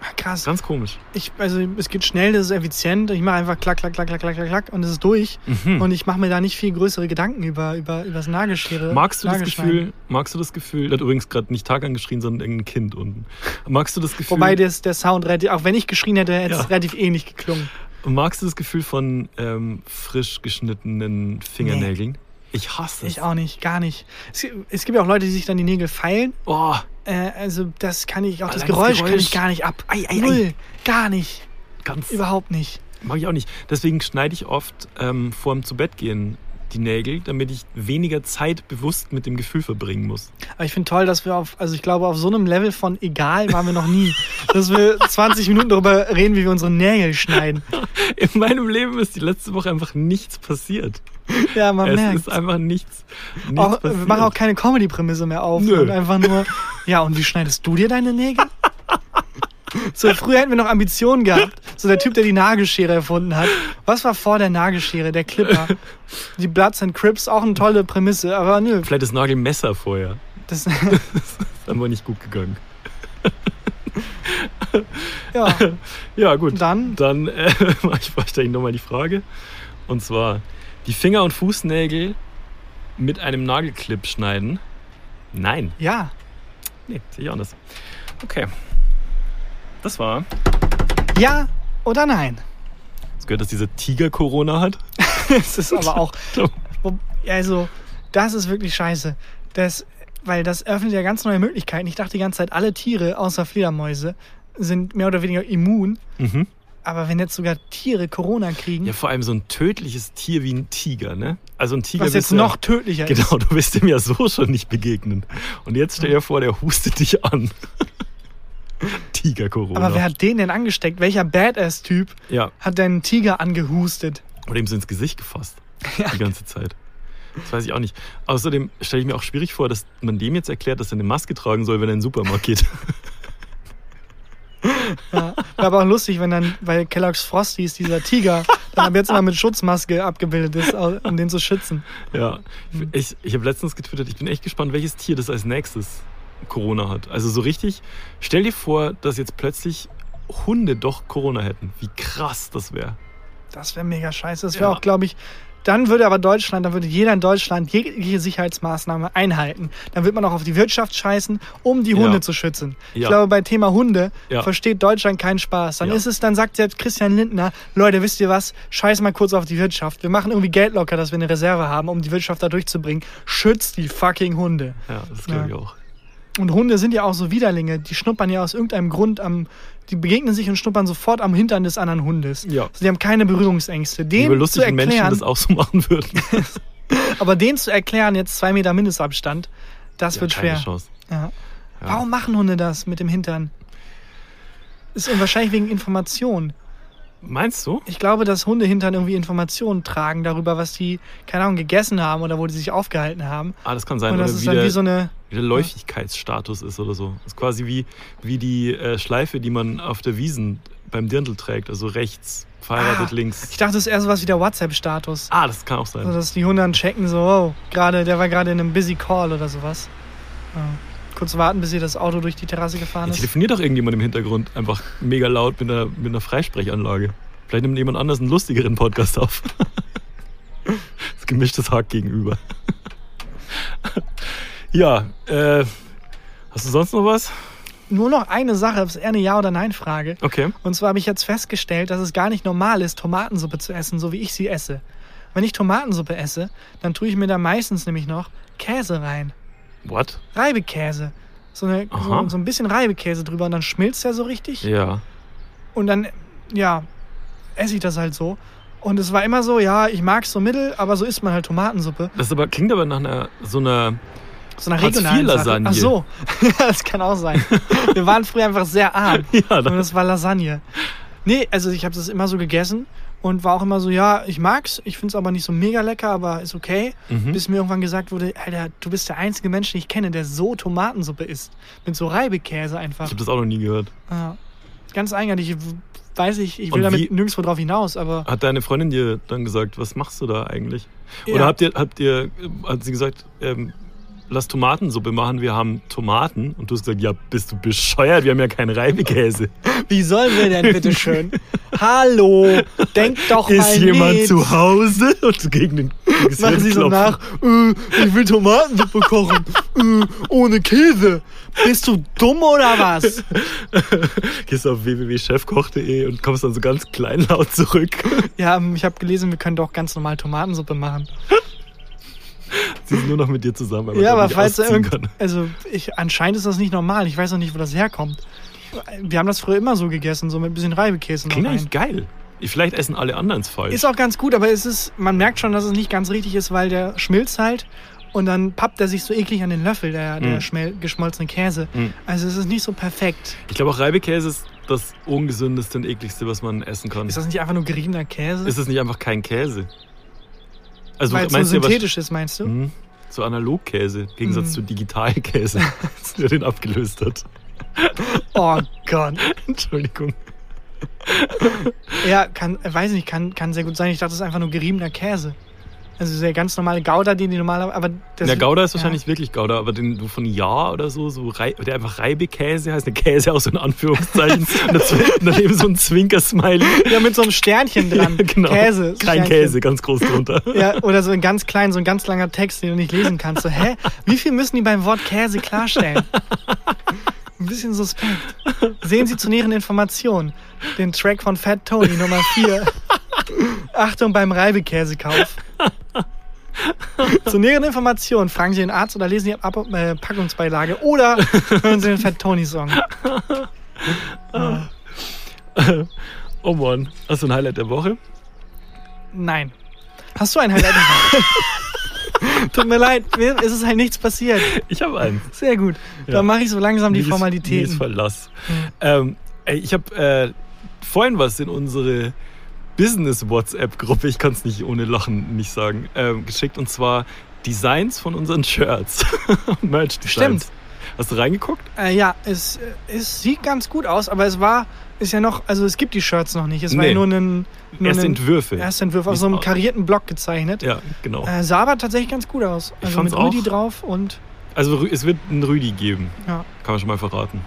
Ah, Krass. Ganz komisch. Ich, also es geht schnell, das ist effizient. Ich mache einfach klack, klack, klack, klack, klack, klack, klack und es ist durch. Mhm. Und ich mache mir da nicht viel größere Gedanken über, über, über das Nagelschere. Magst du das. Gefühl, magst du das Gefühl, der hat übrigens gerade nicht Tag angeschrien, sondern irgendein Kind unten. Magst du das Gefühl, Wobei das, der Sound relativ, auch wenn ich geschrien hätte, hätte Ja. es relativ ähnlich geklungen. magst du das Gefühl von ähm, frisch geschnittenen Fingernägeln? Ich hasse es. Ich auch nicht, gar nicht. Es, es gibt ja auch Leute, die sich dann die Nägel feilen. Oh, Äh, also das kann ich, auch das Allein das Geräusch, kann Geräusch. ich gar nicht ab. Ei, ei, ei. Null, gar nicht. ganz Überhaupt nicht. mag ich auch nicht. Deswegen schneide ich oft ähm, vorm zu Bett gehen die Nägel, damit ich weniger Zeit bewusst mit dem Gefühl verbringen muss. Aber ich finde toll, dass wir auf, also ich glaube, auf so einem Level von egal waren wir noch nie. dass wir 20 Minuten darüber reden, wie wir unsere Nägel schneiden. In meinem Leben ist die letzte Woche einfach nichts passiert. Ja, man es merkt. ist einfach nichts, nichts Auch, wir machen auch keine Comedy-Prämisse mehr auf. Nö. Und einfach nur, ja, und wie schneidest du dir deine Nägel? So, früher hätten wir noch Ambitionen gehabt. So der Typ, der die Nagelschere erfunden hat. Was war vor der Nagelschere? Der Clipper. Die Bloods and Crips, auch eine tolle Prämisse, aber nö. Vielleicht das Nagelmesser vorher. Das, Das ist einfach nicht gut gegangen. ja, Ja, gut. dann, Dann äh, mache ich wahrscheinlich nochmal die Frage. Und zwar, die Finger- und Fußnägel mit einem Nagelclip schneiden? Nein. ja. Nee, sehe ich anders. Okay. Das war. Ja oder nein? Du gehört, dass dieser Tiger Corona hat? Es ist aber auch. Also, das ist wirklich scheiße. Das, weil das öffnet ja ganz neue Möglichkeiten. Ich dachte die ganze Zeit, alle Tiere außer Fledermäuse sind mehr oder weniger immun. Mhm. Aber wenn jetzt sogar Tiere Corona kriegen, Ja, vor allem so ein tödliches Tier wie ein Tiger, ne? Also ein Tiger was jetzt noch tödlicher Ja, ist. genau, du wirst dem ja so schon nicht begegnen. Und jetzt stell dir vor, der hustet dich an. Tiger Corona. Aber wer hat den denn angesteckt? Welcher Badass-Typ ja, hat denn Tiger angehustet? oder ihm so ins Gesicht gefasst. Die ganze Zeit. Das weiß ich auch nicht. Außerdem stelle ich mir auch schwierig vor, dass man dem jetzt erklärt, dass er eine Maske tragen soll, wenn er in den Supermarkt geht. Ja. Wäre aber auch lustig, wenn dann bei Kellogg's Frosties dieser Tiger dann ab jetzt immer mit Schutzmaske abgebildet ist, um den zu schützen. Ja. Ich, ich habe letztens getwittert, ich bin echt gespannt, welches Tier das als nächstes Corona hat. Also so richtig, stell dir vor, dass jetzt plötzlich Hunde doch Corona hätten. Wie krass das wäre. Das wäre mega scheiße. Das wäre Ja. auch, glaube ich, dann würde aber Deutschland, dann würde jeder in Deutschland jegliche Sicherheitsmaßnahme einhalten. Dann wird man auch auf die Wirtschaft scheißen, um die Ja. Hunde zu schützen. Ich Ja. glaube, bei Thema Hunde Ja. versteht Deutschland keinen Spaß. Dann Ja. ist es, dann sagt selbst Christian Lindner, Leute, wisst ihr was? Scheiß mal kurz auf die Wirtschaft. Wir machen irgendwie Geld locker, dass wir eine Reserve haben, um die Wirtschaft da durchzubringen. Schützt die fucking Hunde. Ja, das glaube Ja. ich auch. Und Hunde sind ja auch so Widerlinge. Die schnuppern ja aus irgendeinem Grund am, die begegnen sich und schnuppern sofort am Hintern des anderen Hundes. Ja. Also die haben keine Berührungsängste. Den zu lustig, wenn Menschen erklären, das auch so machen würden. aber den zu erklären, jetzt zwei Meter Mindestabstand, das Ja, wird keine schwer. Chance. Ja. Ja. Warum machen Hunde das mit dem Hintern? Ist wahrscheinlich wegen Information. Meinst du? Ich glaube, dass Hunde hintern irgendwie Informationen tragen darüber, was die, keine Ahnung, gegessen haben oder wo die sich aufgehalten haben. Ah, das kann sein. Und Oder das ist wie dann wie so eine. Der Läufigkeitsstatus ist oder so. Das ist quasi wie, wie die äh, Schleife, die man auf der Wiesen beim Dirndl trägt. Also rechts, verheiratet Ah, links. Ich dachte, das ist eher sowas wie der WhatsApp-Status. Ah, das kann auch sein. Also, dass die Hunde dann checken, so, oh, gerade, der war gerade in einem Busy Call oder sowas. Ja. Kurz warten, bis ihr das Auto durch die Terrasse gefahren Jetzt ist. telefoniert doch irgendjemand im Hintergrund einfach mega laut mit einer, mit einer Freisprechanlage. Vielleicht nimmt jemand anders einen lustigeren Podcast auf. das gemischtes Hack gegenüber. Ja, äh, hast du sonst noch was? nur noch eine Sache, das ist eher eine Ja- oder Nein-Frage. Okay. Und zwar habe ich jetzt festgestellt, dass es gar nicht normal ist, Tomatensuppe zu essen, so wie ich sie esse. Wenn ich Tomatensuppe esse, dann tue ich mir da meistens nämlich noch Käse rein. What? Reibekäse. So, eine, so, so ein bisschen Reibekäse drüber und dann schmilzt der so richtig. Ja. Und dann, ja, esse ich das halt so. Und es war immer so, ja, ich mag es so mittel, aber so isst man halt Tomatensuppe. Das aber, klingt aber nach einer so einer. So eine Hartz regionalen. Lasagne. Ach so, das kann auch sein. Wir waren früher einfach sehr arm. Ja, Und das, war Lasagne. Nee, also ich habe das immer so gegessen und war auch immer so, ja, ich mag's, ich find's aber nicht so mega lecker, aber ist okay. Mhm. Bis mir irgendwann gesagt wurde, Alter, du bist der einzige Mensch, den ich kenne, der so Tomatensuppe isst. Mit so Reibekäse einfach. ich habe das auch noch nie gehört. Ja. Ganz eigenartig. Ich weiß ich, ich will Und damit wie- nirgendwo drauf hinaus, aber Hat deine Freundin dir dann gesagt, was machst du da eigentlich? Ja. Oder habt ihr, habt ihr, hat sie gesagt, ähm, lass Tomatensuppe machen, wir haben Tomaten. Und du hast gesagt, ja, bist du bescheuert, wir haben ja keinen Reibekäse. wie sollen wir denn bitte schön? Hallo, denk doch mal Ist jemand mit. zu Hause? Und gegen den Machen sie so nach, äh, ich will Tomatensuppe kochen, äh, ohne Käse. Bist du dumm oder was? Gehst auf www.chefkoch.de und kommst dann so ganz kleinlaut zurück. Ja, ähm, ich habe gelesen, wir können doch ganz normal Tomatensuppe machen. Sie sind nur noch mit dir zusammen. man ja, aber falls er irgend, also ich, anscheinend ist das nicht normal. Ich weiß auch nicht, wo das herkommt. Wir haben das früher immer so gegessen, so mit ein bisschen Reibekäse Klingt eigentlich geil. Vielleicht essen alle anderen es falsch. Ist auch ganz gut, aber es ist, man merkt schon, dass es nicht ganz richtig ist, weil der schmilzt halt und dann pappt er sich so eklig an den Löffel, der, der Mm. geschmolzene Käse. Mm. Also es ist nicht so perfekt. Ich glaube auch Reibekäse ist das ungesündeste und ekligste, was man essen kann. Ist das nicht einfach nur geriebener Käse? Ist es nicht einfach kein Käse? Also weil es so ja was- synthetisch ist, meinst du? Mhm. So Analogkäse, im Gegensatz Mhm. zu Digitalkäse, der den abgelöst hat. Oh Gott. Entschuldigung. Ja, kann, weiß nicht, kann, kann sehr gut sein. Ich dachte, das ist einfach nur geriebener Käse. Also der ganz normale Gouda, den die normale, aber das, Der Gouda ist ja. wahrscheinlich wirklich Gouda, aber den du von Ja oder so, so Rei- der einfach Reibekäse heißt, der Käse auch so in Anführungszeichen und daneben so ein Zwinker-Smiley. Ja, mit so einem Sternchen dran. Ja, genau. Käse. Kein Sternchen. Käse, ganz groß drunter. Ja, oder so ein ganz klein, so ein ganz langer Text, den du nicht lesen kannst. So, hä? Wie viel müssen die beim Wort Käse klarstellen? Ein bisschen suspekt. Sehen Sie zu näheren Informationen den Track von Fat Tony Nummer 4. Achtung beim Reibekäsekauf. Zu näheren Informationen fragen Sie den Arzt oder lesen Sie Ab äh, Packungsbeilage oder hören Sie den Fat Tony Song. Oh Mann. Hast du ein Highlight der Woche? Nein. Hast du ein Highlight? Tut mir leid, mir ist es halt nichts passiert. Ich habe eins. Sehr gut. Ja. Dann mache ich so langsam die Mies- Mies Formalitäten. Verlass. Ähm, ey, ich habe äh, vorhin was in unsere Business-WhatsApp-Gruppe, ich kann es nicht ohne Lachen nicht sagen, ähm, geschickt und zwar Designs von unseren Shirts. Merch-Designs. Stimmt. Hast du reingeguckt? Äh, ja, es, äh, es sieht ganz gut aus, aber es war, ist ja noch, also es gibt die Shirts noch nicht. Es war Nee. ja nur ein, nur Erste Entwürfe. Erstentwurf auf Wie's so einem karierten Block gezeichnet. Ja, genau. Äh, sah aber tatsächlich ganz gut aus. Ich Also fand's mit Rüdi auch. drauf und Also es wird einen Rüdi geben. ja. Kann man schon mal verraten.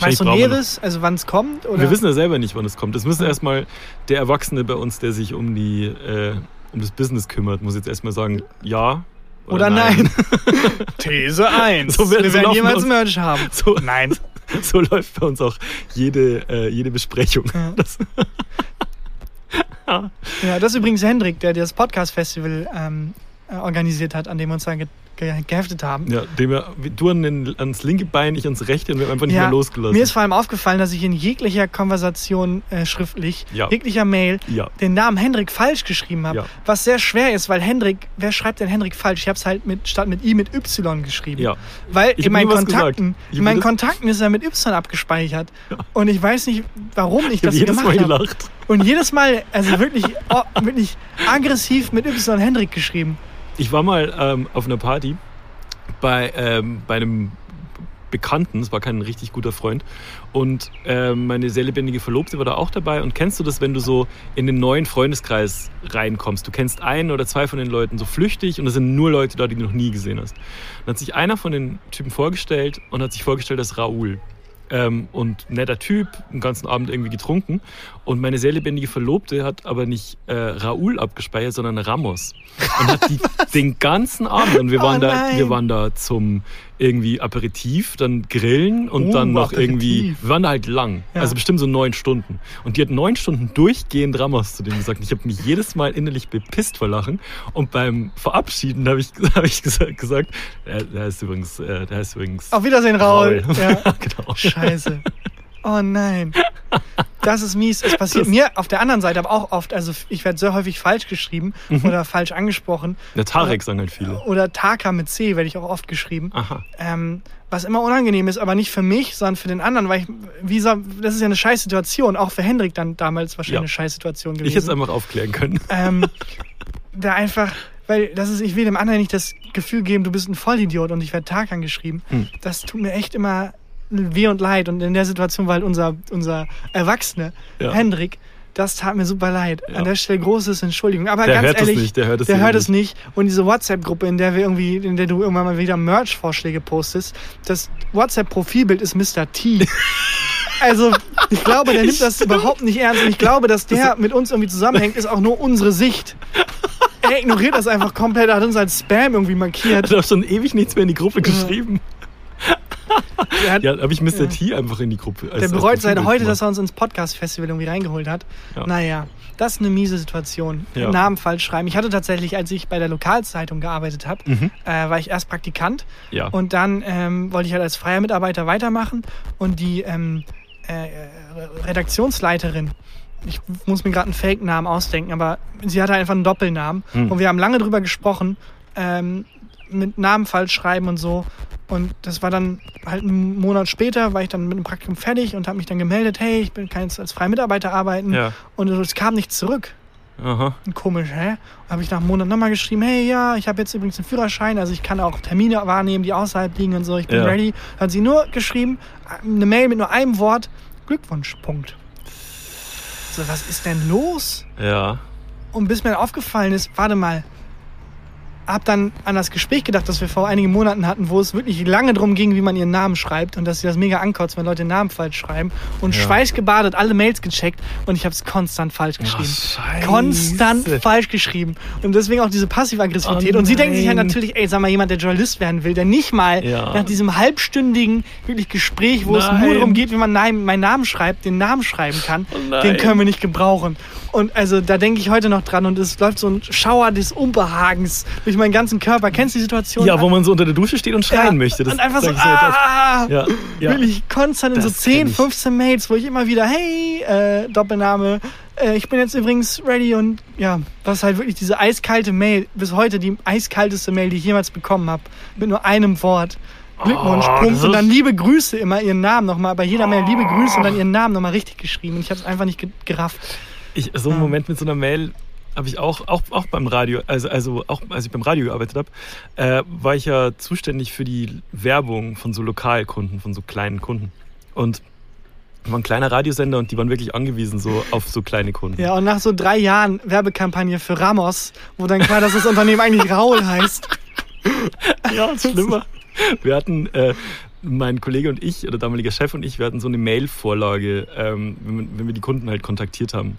Weißt du Näheres, also wann es kommt? Oder? Wir wissen ja selber nicht, wann es kommt. Das müsste Ja. erstmal der Erwachsene bei uns, der sich um die äh, um das Business kümmert, muss jetzt erstmal sagen, ja oder nein. These 1. So wird- Wir werden jemals uns- Merch haben. So, Nein. so läuft bei uns auch jede, äh, jede Besprechung. Ja. Das, Ja, das ist übrigens Hendrik, der das Podcast-Festival ähm, äh, organisiert hat, an dem wir uns dann ge ge geheftet haben. ja, dem wir, du an ans linke Bein, ich ans rechte und wir haben einfach nicht Ja, mehr losgelassen. Mir ist vor allem aufgefallen, dass ich in jeglicher Konversation äh, schriftlich, Ja. jeglicher Mail, ja, den Namen Hendrik falsch geschrieben habe. Was sehr schwer ist, weil Hendrik, wer schreibt denn Hendrik falsch? Ich habe es halt mit, statt mit I mit Y geschrieben. ja. Weil Ich in hab meinen. Kontakten, Ich in meinen hab Kontakten ist er mit Y abgespeichert. Und ich weiß nicht, warum ich Ich das jedes gemacht Mal habe. gelacht. Und jedes Mal, also wirklich, oh, wirklich aggressiv mit Y Hendrik geschrieben. Ich war mal ähm, auf einer Party bei, ähm, bei einem Bekannten, es war kein richtig guter Freund, und ähm, meine sehr lebendige Verlobte war da auch dabei. Und kennst du das, wenn du so in den neuen Freundeskreis reinkommst? Du kennst einen oder zwei von den Leuten so flüchtig und es sind nur Leute da, die du noch nie gesehen hast. Dann hat sich einer von den Typen vorgestellt und hat sich vorgestellt als Raoul. Ähm, und netter Typ, den ganzen Abend irgendwie getrunken. Und meine sehr lebendige Verlobte hat aber nicht äh, Raoul abgespeichert, sondern Ramos. Und hat die, den ganzen Abend, und wir Oh waren, da, nein. wir waren da zum irgendwie Aperitif, dann Grillen und Oh, dann noch Aperitif. irgendwie, wir waren halt lang, Ja. also bestimmt so neun Stunden. Und die hat neun Stunden durchgehend Ramos zu dem gesagt. Und ich habe mich jedes Mal innerlich bepisst vor Lachen. Und beim Verabschieden habe ich, hab ich gesagt, gesagt der, der heißt übrigens, äh, der heißt übrigens Auf Wiedersehen, Raul. Raul. Ja. genau. Scheiße. Oh nein. Das ist mies. Es passiert Das- mir auf der anderen Seite aber auch oft. Also ich werde sehr häufig falsch geschrieben Mhm. oder falsch angesprochen. Der Tarek sagen halt viele. Oder Taka mit C werde ich auch oft geschrieben. Aha. Ähm, was immer unangenehm ist, aber nicht für mich, sondern für den anderen, weil ich, wie so, das ist ja eine Scheißsituation, auch für Hendrik dann damals wahrscheinlich Ja. eine Scheißsituation gewesen. Ich hätte es einfach aufklären können. ähm, da einfach, weil das ist, ich will dem anderen nicht das Gefühl geben, du bist ein Vollidiot und ich werde Tag angeschrieben. Hm. Das tut mir echt immer weh und leid. Und in der Situation war halt unser, unser Erwachsene, Ja. Hendrik, das tat mir super leid. Ja. An der Stelle großes Entschuldigung. Aber Der ganz hört es ehrlich, nicht, der hört es der hört es nicht. Und diese WhatsApp-Gruppe, in der wir irgendwie, in der du irgendwann mal wieder Merch-Vorschläge postest, das WhatsApp-Profilbild ist Mr. T. Also, ich glaube, der nimmt das überhaupt nicht ernst. Und ich glaube, dass der mit uns irgendwie zusammenhängt, ist auch nur unsere Sicht. Er ignoriert das einfach komplett, er hat uns als Spam irgendwie markiert. hat auch schon ewig nichts mehr in die Gruppe geschrieben. Hat, Ja, habe ich Mr. Ja. T einfach in die Gruppe. als- der bereut seit heute, dass er uns ins Podcast-Festival irgendwie reingeholt hat. Ja. Naja, das ist eine miese Situation. Ja. Namen falsch schreiben. Ich hatte tatsächlich, als ich bei der Lokalzeitung gearbeitet habe, Mhm. äh, war ich erst Praktikant Ja. und dann ähm, wollte ich halt als freier Mitarbeiter weitermachen und die ähm, äh, Redaktionsleiterin, ich muss mir gerade einen Fake-Namen ausdenken, aber sie hatte einfach einen Doppelnamen Hm. und wir haben lange drüber gesprochen, ähm, mit Namen falsch schreiben und so. Und das war dann halt einen Monat später, war ich dann mit dem Praktikum fertig und habe mich dann gemeldet, hey, ich bin, kann jetzt als freier Mitarbeiter arbeiten. Ja. Und es kam nichts zurück. Aha. Komisch, hä? Habe ich nach einem Monat nochmal geschrieben, hey, ja, ich habe jetzt übrigens einen Führerschein, also ich kann auch Termine wahrnehmen, die außerhalb liegen und so, ich bin Ja. ready. Hat sie nur geschrieben, eine Mail mit nur einem Wort, Glückwunsch, Punkt. So, was ist denn los? Ja. Und bis mir aufgefallen ist, warte mal, hab dann an das Gespräch gedacht, das wir vor einigen Monaten hatten, wo es wirklich lange darum ging, wie man ihren Namen schreibt und dass sie das mega ankotzt, wenn Leute den Namen falsch schreiben. Und Ja. schweißgebadet alle Mails gecheckt und ich habe es konstant falsch geschrieben. Scheiße. Konstant falsch geschrieben. Und deswegen auch diese Passiv-Aggressivität. Oh und sie denken sich halt natürlich, ey, sag mal, jemand, der Journalist werden will, der nicht mal Ja. nach diesem halbstündigen wirklich Gespräch, wo es Nein. nur darum geht, wie man meinen Namen schreibt, den Namen schreiben kann, Oh den können wir nicht gebrauchen. Und also da denke ich heute noch dran und es läuft so ein Schauer des Unbehagens durch meinen ganzen Körper. Kennst du die Situation? Ja, wo man so unter der Dusche steht und schreien Ja, möchte. Das und einfach so, ah, Ja, ja. wirklich konstant in so Das 10, kenn ich. 15 Mails, wo ich immer wieder, hey, äh, Doppelname, äh, ich bin jetzt übrigens ready und ja, das ist halt wirklich diese eiskalte Mail, bis heute die eiskalteste Mail, die ich jemals bekommen habe, mit nur einem Wort. Glückwunsch, Oh, Punkt. Und dann liebe Grüße, immer ihren Namen nochmal, bei jeder Mail liebe Grüße und dann ihren Namen nochmal richtig geschrieben. Und ich habe es einfach nicht ge- gerafft. Ich, so einen. Moment mit so einer Mail habe ich auch, auch, auch beim Radio, also, also auch als ich beim Radio gearbeitet habe, äh, war ich ja zuständig für die Werbung von so Lokalkunden, von so kleinen Kunden. Und war ein kleiner Radiosender und die waren wirklich angewiesen so auf so kleine Kunden. Ja, und nach so drei Jahren Werbekampagne für Ramos, wo dann klar, dass das Unternehmen eigentlich Raul heißt. Ja, schlimmer. Wir hatten, äh, mein Kollege und ich, oder damaliger Chef und ich, wir hatten so eine Mail-Vorlage, ähm, wenn, wenn wir die Kunden halt kontaktiert haben.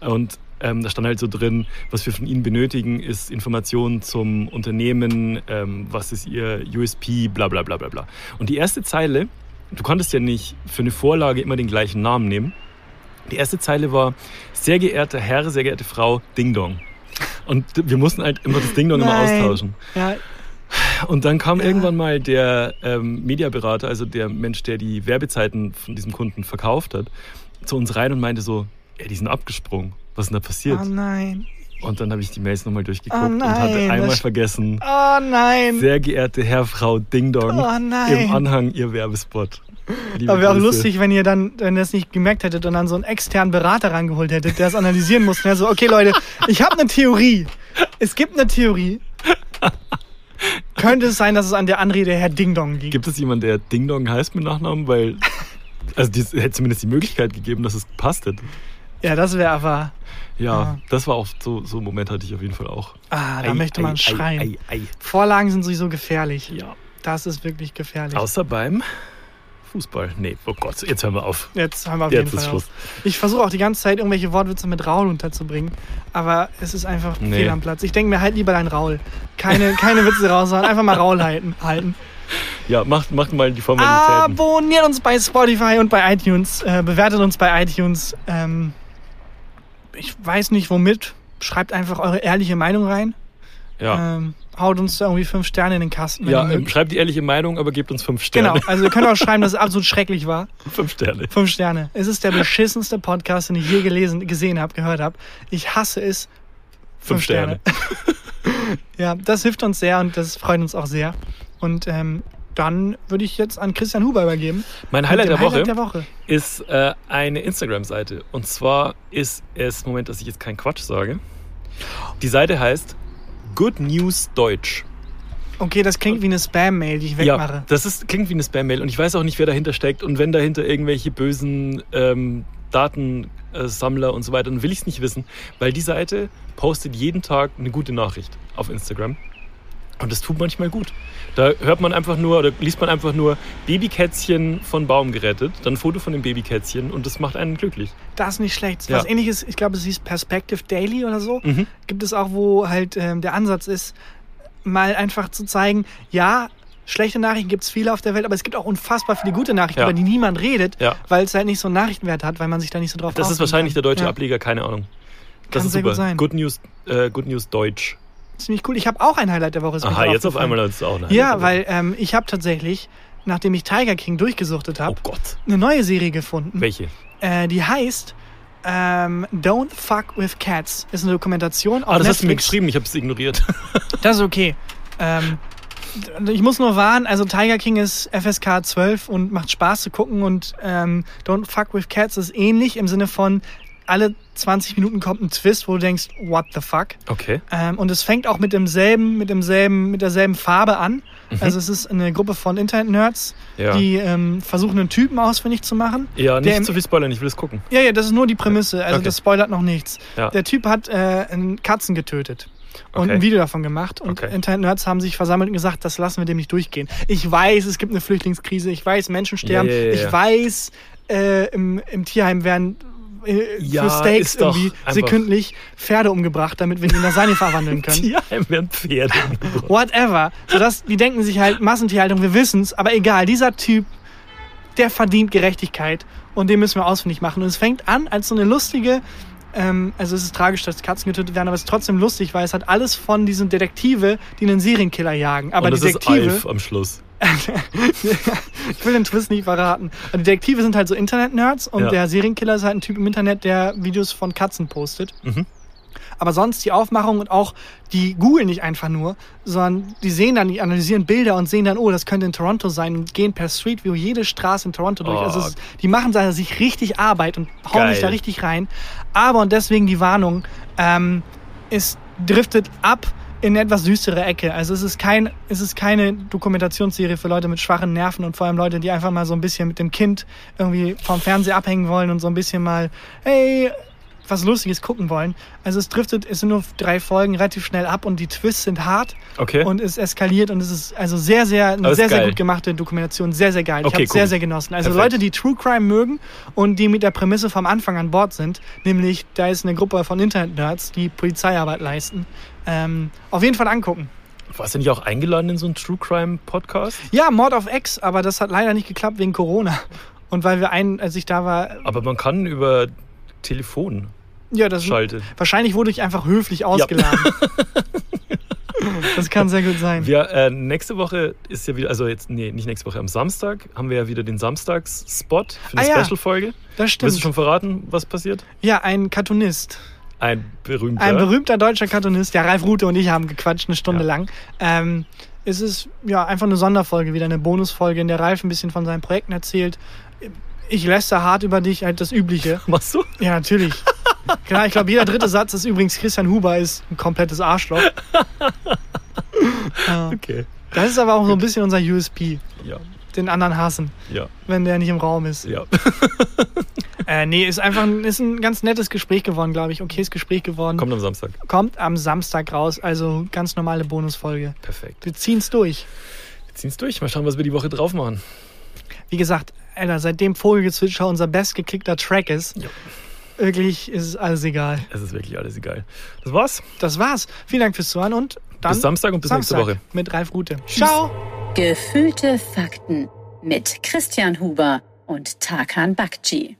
Und ähm, da stand halt so drin, was wir von ihnen benötigen, ist Informationen zum Unternehmen, ähm, was ist ihr USP, bla bla bla bla bla. Und die erste Zeile, du konntest ja nicht für eine Vorlage immer den gleichen Namen nehmen. Die erste Zeile war, sehr geehrter Herr, sehr geehrte Frau, Ding Dong. Und wir mussten halt immer das Ding Dong immer austauschen. Ja, Und dann kam irgendwann mal der ähm, Mediaberater, also der Mensch, der die Werbezeiten von diesem Kunden verkauft hat, zu uns rein und meinte so, ey, die sind abgesprungen. Was ist denn da passiert? oh nein. und dann habe ich die Mails nochmal durchgeguckt Oh und hatte nein, einmal vergessen, Oh nein. sehr geehrte Herr, Frau Ding Dong, Oh nein. im Anhang Ihr Werbespot. Liebe Aber wäre auch lustig, wenn ihr dann, wenn ihr das nicht gemerkt hättet und dann so einen externen Berater rangeholt hättet, der es analysieren muss. Und der so, okay Leute, ich habe eine Theorie. Es gibt eine Theorie. Könnte es sein, dass es an der Anrede Herr Ding Dong liegt? Gibt es jemanden, der Ding Dong heißt mit Nachnamen? Weil, also es hätte zumindest die Möglichkeit gegeben, dass es gepasst hätte. Ja, das wäre aber. Ja, Ja. das war auch so, so einen Moment hatte ich auf jeden Fall auch. Ah, da Ei, möchte man ei, schreien. Ei, ei, ei. Vorlagen sind sowieso gefährlich. Ja. Das ist wirklich gefährlich. Außer beim Fußball. Nee, oh Gott, jetzt hören wir auf. Jetzt haben wir auf Jetzt jeden Fall Schluss. Ich versuche auch die ganze Zeit irgendwelche Wortwitze mit Raul unterzubringen, aber es ist einfach Nee. fehl am Platz. Ich denke mir halt lieber dein Raul. Keine, keine Witze raushauen, einfach mal Raul halten. halten. Ja, macht, macht mal die Formalitäten. Abonniert uns bei Spotify und bei iTunes. Äh, bewertet uns bei iTunes. Ähm, ich weiß nicht womit. Schreibt einfach eure ehrliche Meinung rein. Ja. Ähm, haut uns da irgendwie fünf Sterne in den Kasten. ja, ähm, schreibt die ehrliche Meinung, aber gebt uns fünf Sterne. Genau, also ihr könnt auch schreiben, dass es absolut schrecklich war. Fünf Sterne. Fünf Sterne. Es ist der beschissenste Podcast, den ich je gelesen, gesehen habe, gehört habe. Ich hasse es. Fünf Sterne. Ja, das hilft uns sehr und das freut uns auch sehr. Und ähm, dann würde ich jetzt an Christian Huber übergeben. Mein Highlight der Woche, Highlight der Woche. ist äh, eine Instagram-Seite. Und zwar ist es, Moment, dass ich jetzt keinen Quatsch sage. Die Seite heißt Good News Deutsch. Okay, das klingt wie eine Spam-Mail, die ich wegmache. Ja, das ist, klingt wie eine Spam-Mail und ich weiß auch nicht, wer dahinter steckt. Und wenn dahinter irgendwelche bösen ähm, Datensammler und so weiter, dann will ich es nicht wissen, weil die Seite postet jeden Tag eine gute Nachricht auf Instagram. Und das tut manchmal gut. Da hört man einfach nur oder liest man einfach nur Babykätzchen von Baum gerettet, dann ein Foto von dem Babykätzchen und das macht einen glücklich. Das ist nicht schlecht. Ja. Was ähnliches, ich glaube, es hieß Perspective Daily oder so. Mhm. Gibt es auch, wo halt ähm, der Ansatz ist, mal einfach zu zeigen, ja, schlechte Nachrichten gibt es viele auf der Welt, aber es gibt auch unfassbar viele gute Nachrichten, Ja. über die niemand redet, Ja. weil es halt nicht so einen Nachrichtenwert hat, weil man sich da nicht so drauf Das ist wahrscheinlich der kann. deutsche ja. Ableger, keine Ahnung. Das Kann ist sehr super. gut sein. Good News, äh, Good News Deutsch. Ziemlich cool. Ich habe auch ein Highlight der Woche. Aha, jetzt auf einmal ist es auch eine Ja, weil ähm, ich habe tatsächlich, nachdem ich Tiger King durchgesuchtet Oh habe, Gott. eine neue Serie gefunden. Welche? Äh, die heißt ähm, Don't Fuck with Cats. Ist eine Dokumentation auf Ah, das hast du mir Netflix. geschrieben, ich habe es ignoriert. Das ist okay. Ähm, ich muss nur warnen, also Tiger King ist FSK 12 und macht Spaß zu gucken und ähm, Don't Fuck with Cats ist ähnlich im Sinne von alle 20 Minuten kommt ein Twist, wo du denkst, what the fuck? Okay. Ähm, und es fängt auch mit demselben, mit demselben, mit derselben Farbe an. Also es ist eine Gruppe von Internet-Nerds, Mhm. Ja. die ähm, versuchen, einen Typen ausfindig zu machen. Ja, nicht zu viel spoilern, ich will es gucken. Ja, ja, das ist nur die Prämisse. Also Okay. das spoilert noch nichts. Ja. Der Typ hat äh, einen Katzen getötet und Okay. ein Video davon gemacht. Und Okay. Internet-Nerds haben sich versammelt und gesagt, das lassen wir dem nicht durchgehen. Ich weiß, es gibt eine Flüchtlingskrise. Ich weiß, Menschen sterben. Ja, ja, ja. Ich weiß, äh, im, im Tierheim werden äh, Ja, für Steaks ist irgendwie sekündlich Pferde umgebracht, damit wir die in Lasagne verwandeln können. Tierheim werden Pferde. Whatever. Sodass, die denken sich halt, Massentierhaltung, wir wissen's, aber egal, dieser Typ, der verdient Gerechtigkeit und den müssen wir ausfindig machen. Und es fängt an als so eine lustige, ähm, also es ist tragisch, dass Katzen getötet werden, aber es ist trotzdem lustig, weil es hat alles von diesen Detektive, die einen Serienkiller jagen. Aber Und das ist Detektive, Alf am Schluss. ich will den Twist nicht verraten. Aber Detektive sind halt so Internet-Nerds und Ja. der Serienkiller ist halt ein Typ im Internet, der Videos von Katzen postet. Mhm. Aber sonst die Aufmachung und auch die googeln nicht einfach nur, sondern die sehen dann, die analysieren Bilder und sehen dann, oh, das könnte in Toronto sein und gehen per Street View jede Straße in Toronto durch. Oh. Also es, ist- die machen sich richtig Arbeit und hauen Geil. sich da richtig rein. Aber und deswegen die Warnung, ähm, es driftet ab in eine etwas düstere Ecke. Also es ist kein, es ist keine Dokumentationsserie für Leute mit schwachen Nerven und vor allem Leute, die einfach mal so ein bisschen mit dem Kind irgendwie vom Fernseher abhängen wollen und so ein bisschen mal, hey, was Lustiges gucken wollen. Also es driftet, es sind nur drei Folgen relativ schnell ab und die Twists sind hart Okay. und es eskaliert und es ist also sehr, sehr, eine sehr, sehr gut gemachte Dokumentation, sehr, sehr geil. Ich Okay, habe cool. sehr, sehr genossen. Also Perfekt. Leute, die True Crime mögen und die mit der Prämisse vom Anfang an Bord sind, nämlich da ist eine Gruppe von Internet-Nerds, die Polizeiarbeit leisten, ähm, auf jeden Fall angucken. Warst du nicht auch eingeladen in so einen True Crime Podcast? Ja, Mord of X, aber das hat leider nicht geklappt wegen Corona. Und weil wir einen, als ich da war, Aber man kann über Telefon ja, das schalten. wahrscheinlich wurde ich einfach höflich ausgeladen. das kann sehr gut sein. Wir, äh, nächste Woche ist ja wieder, also jetzt, nee, nicht nächste Woche, am Samstag haben wir ja wieder den Samstags-Spot für eine Ah, ja. Special-Folge. Das Willst stimmt. du schon verraten, was passiert? Ja, ein Cartoonist. Ein berühmter. Ein berühmter deutscher Cartoonist, der Ralf Rute und ich haben gequatscht, eine Stunde Ja. lang. Ähm, es ist ja einfach eine Sonderfolge, wieder eine Bonusfolge, in der Ralf ein bisschen von seinen Projekten erzählt. Ich lässt hart über dich, halt das Übliche. Machst du? Ja, natürlich. Klar, ich glaube, jeder dritte Satz ist übrigens, Christian Huber ist ein komplettes Arschloch. Ja. Okay. Das ist aber auch so ein bisschen unser USP. Ja, Den anderen hassen, ja, wenn der nicht im Raum ist. ja. Äh, nee, ist einfach ein, ist ein ganz nettes Gespräch geworden, glaube ich. Okayes Gespräch geworden. Kommt am Samstag. Kommt am Samstag raus, also ganz normale Bonusfolge. Perfekt. Wir ziehen's durch. Wir ziehen's durch. Mal schauen, was wir die Woche drauf machen. Wie gesagt, Alter, seitdem Vogelgezwitscher unser bestgeklickter Track ist, Ja. Wirklich ist es alles egal. Es ist wirklich alles egal. Das war's. Das war's. Vielen Dank fürs Zuhören und dann bis Samstag und bis Samstag nächste Woche. mit Ralf Rute. Ciao! Gefühlte Fakten mit Christian Huber und Tarkan Bakci.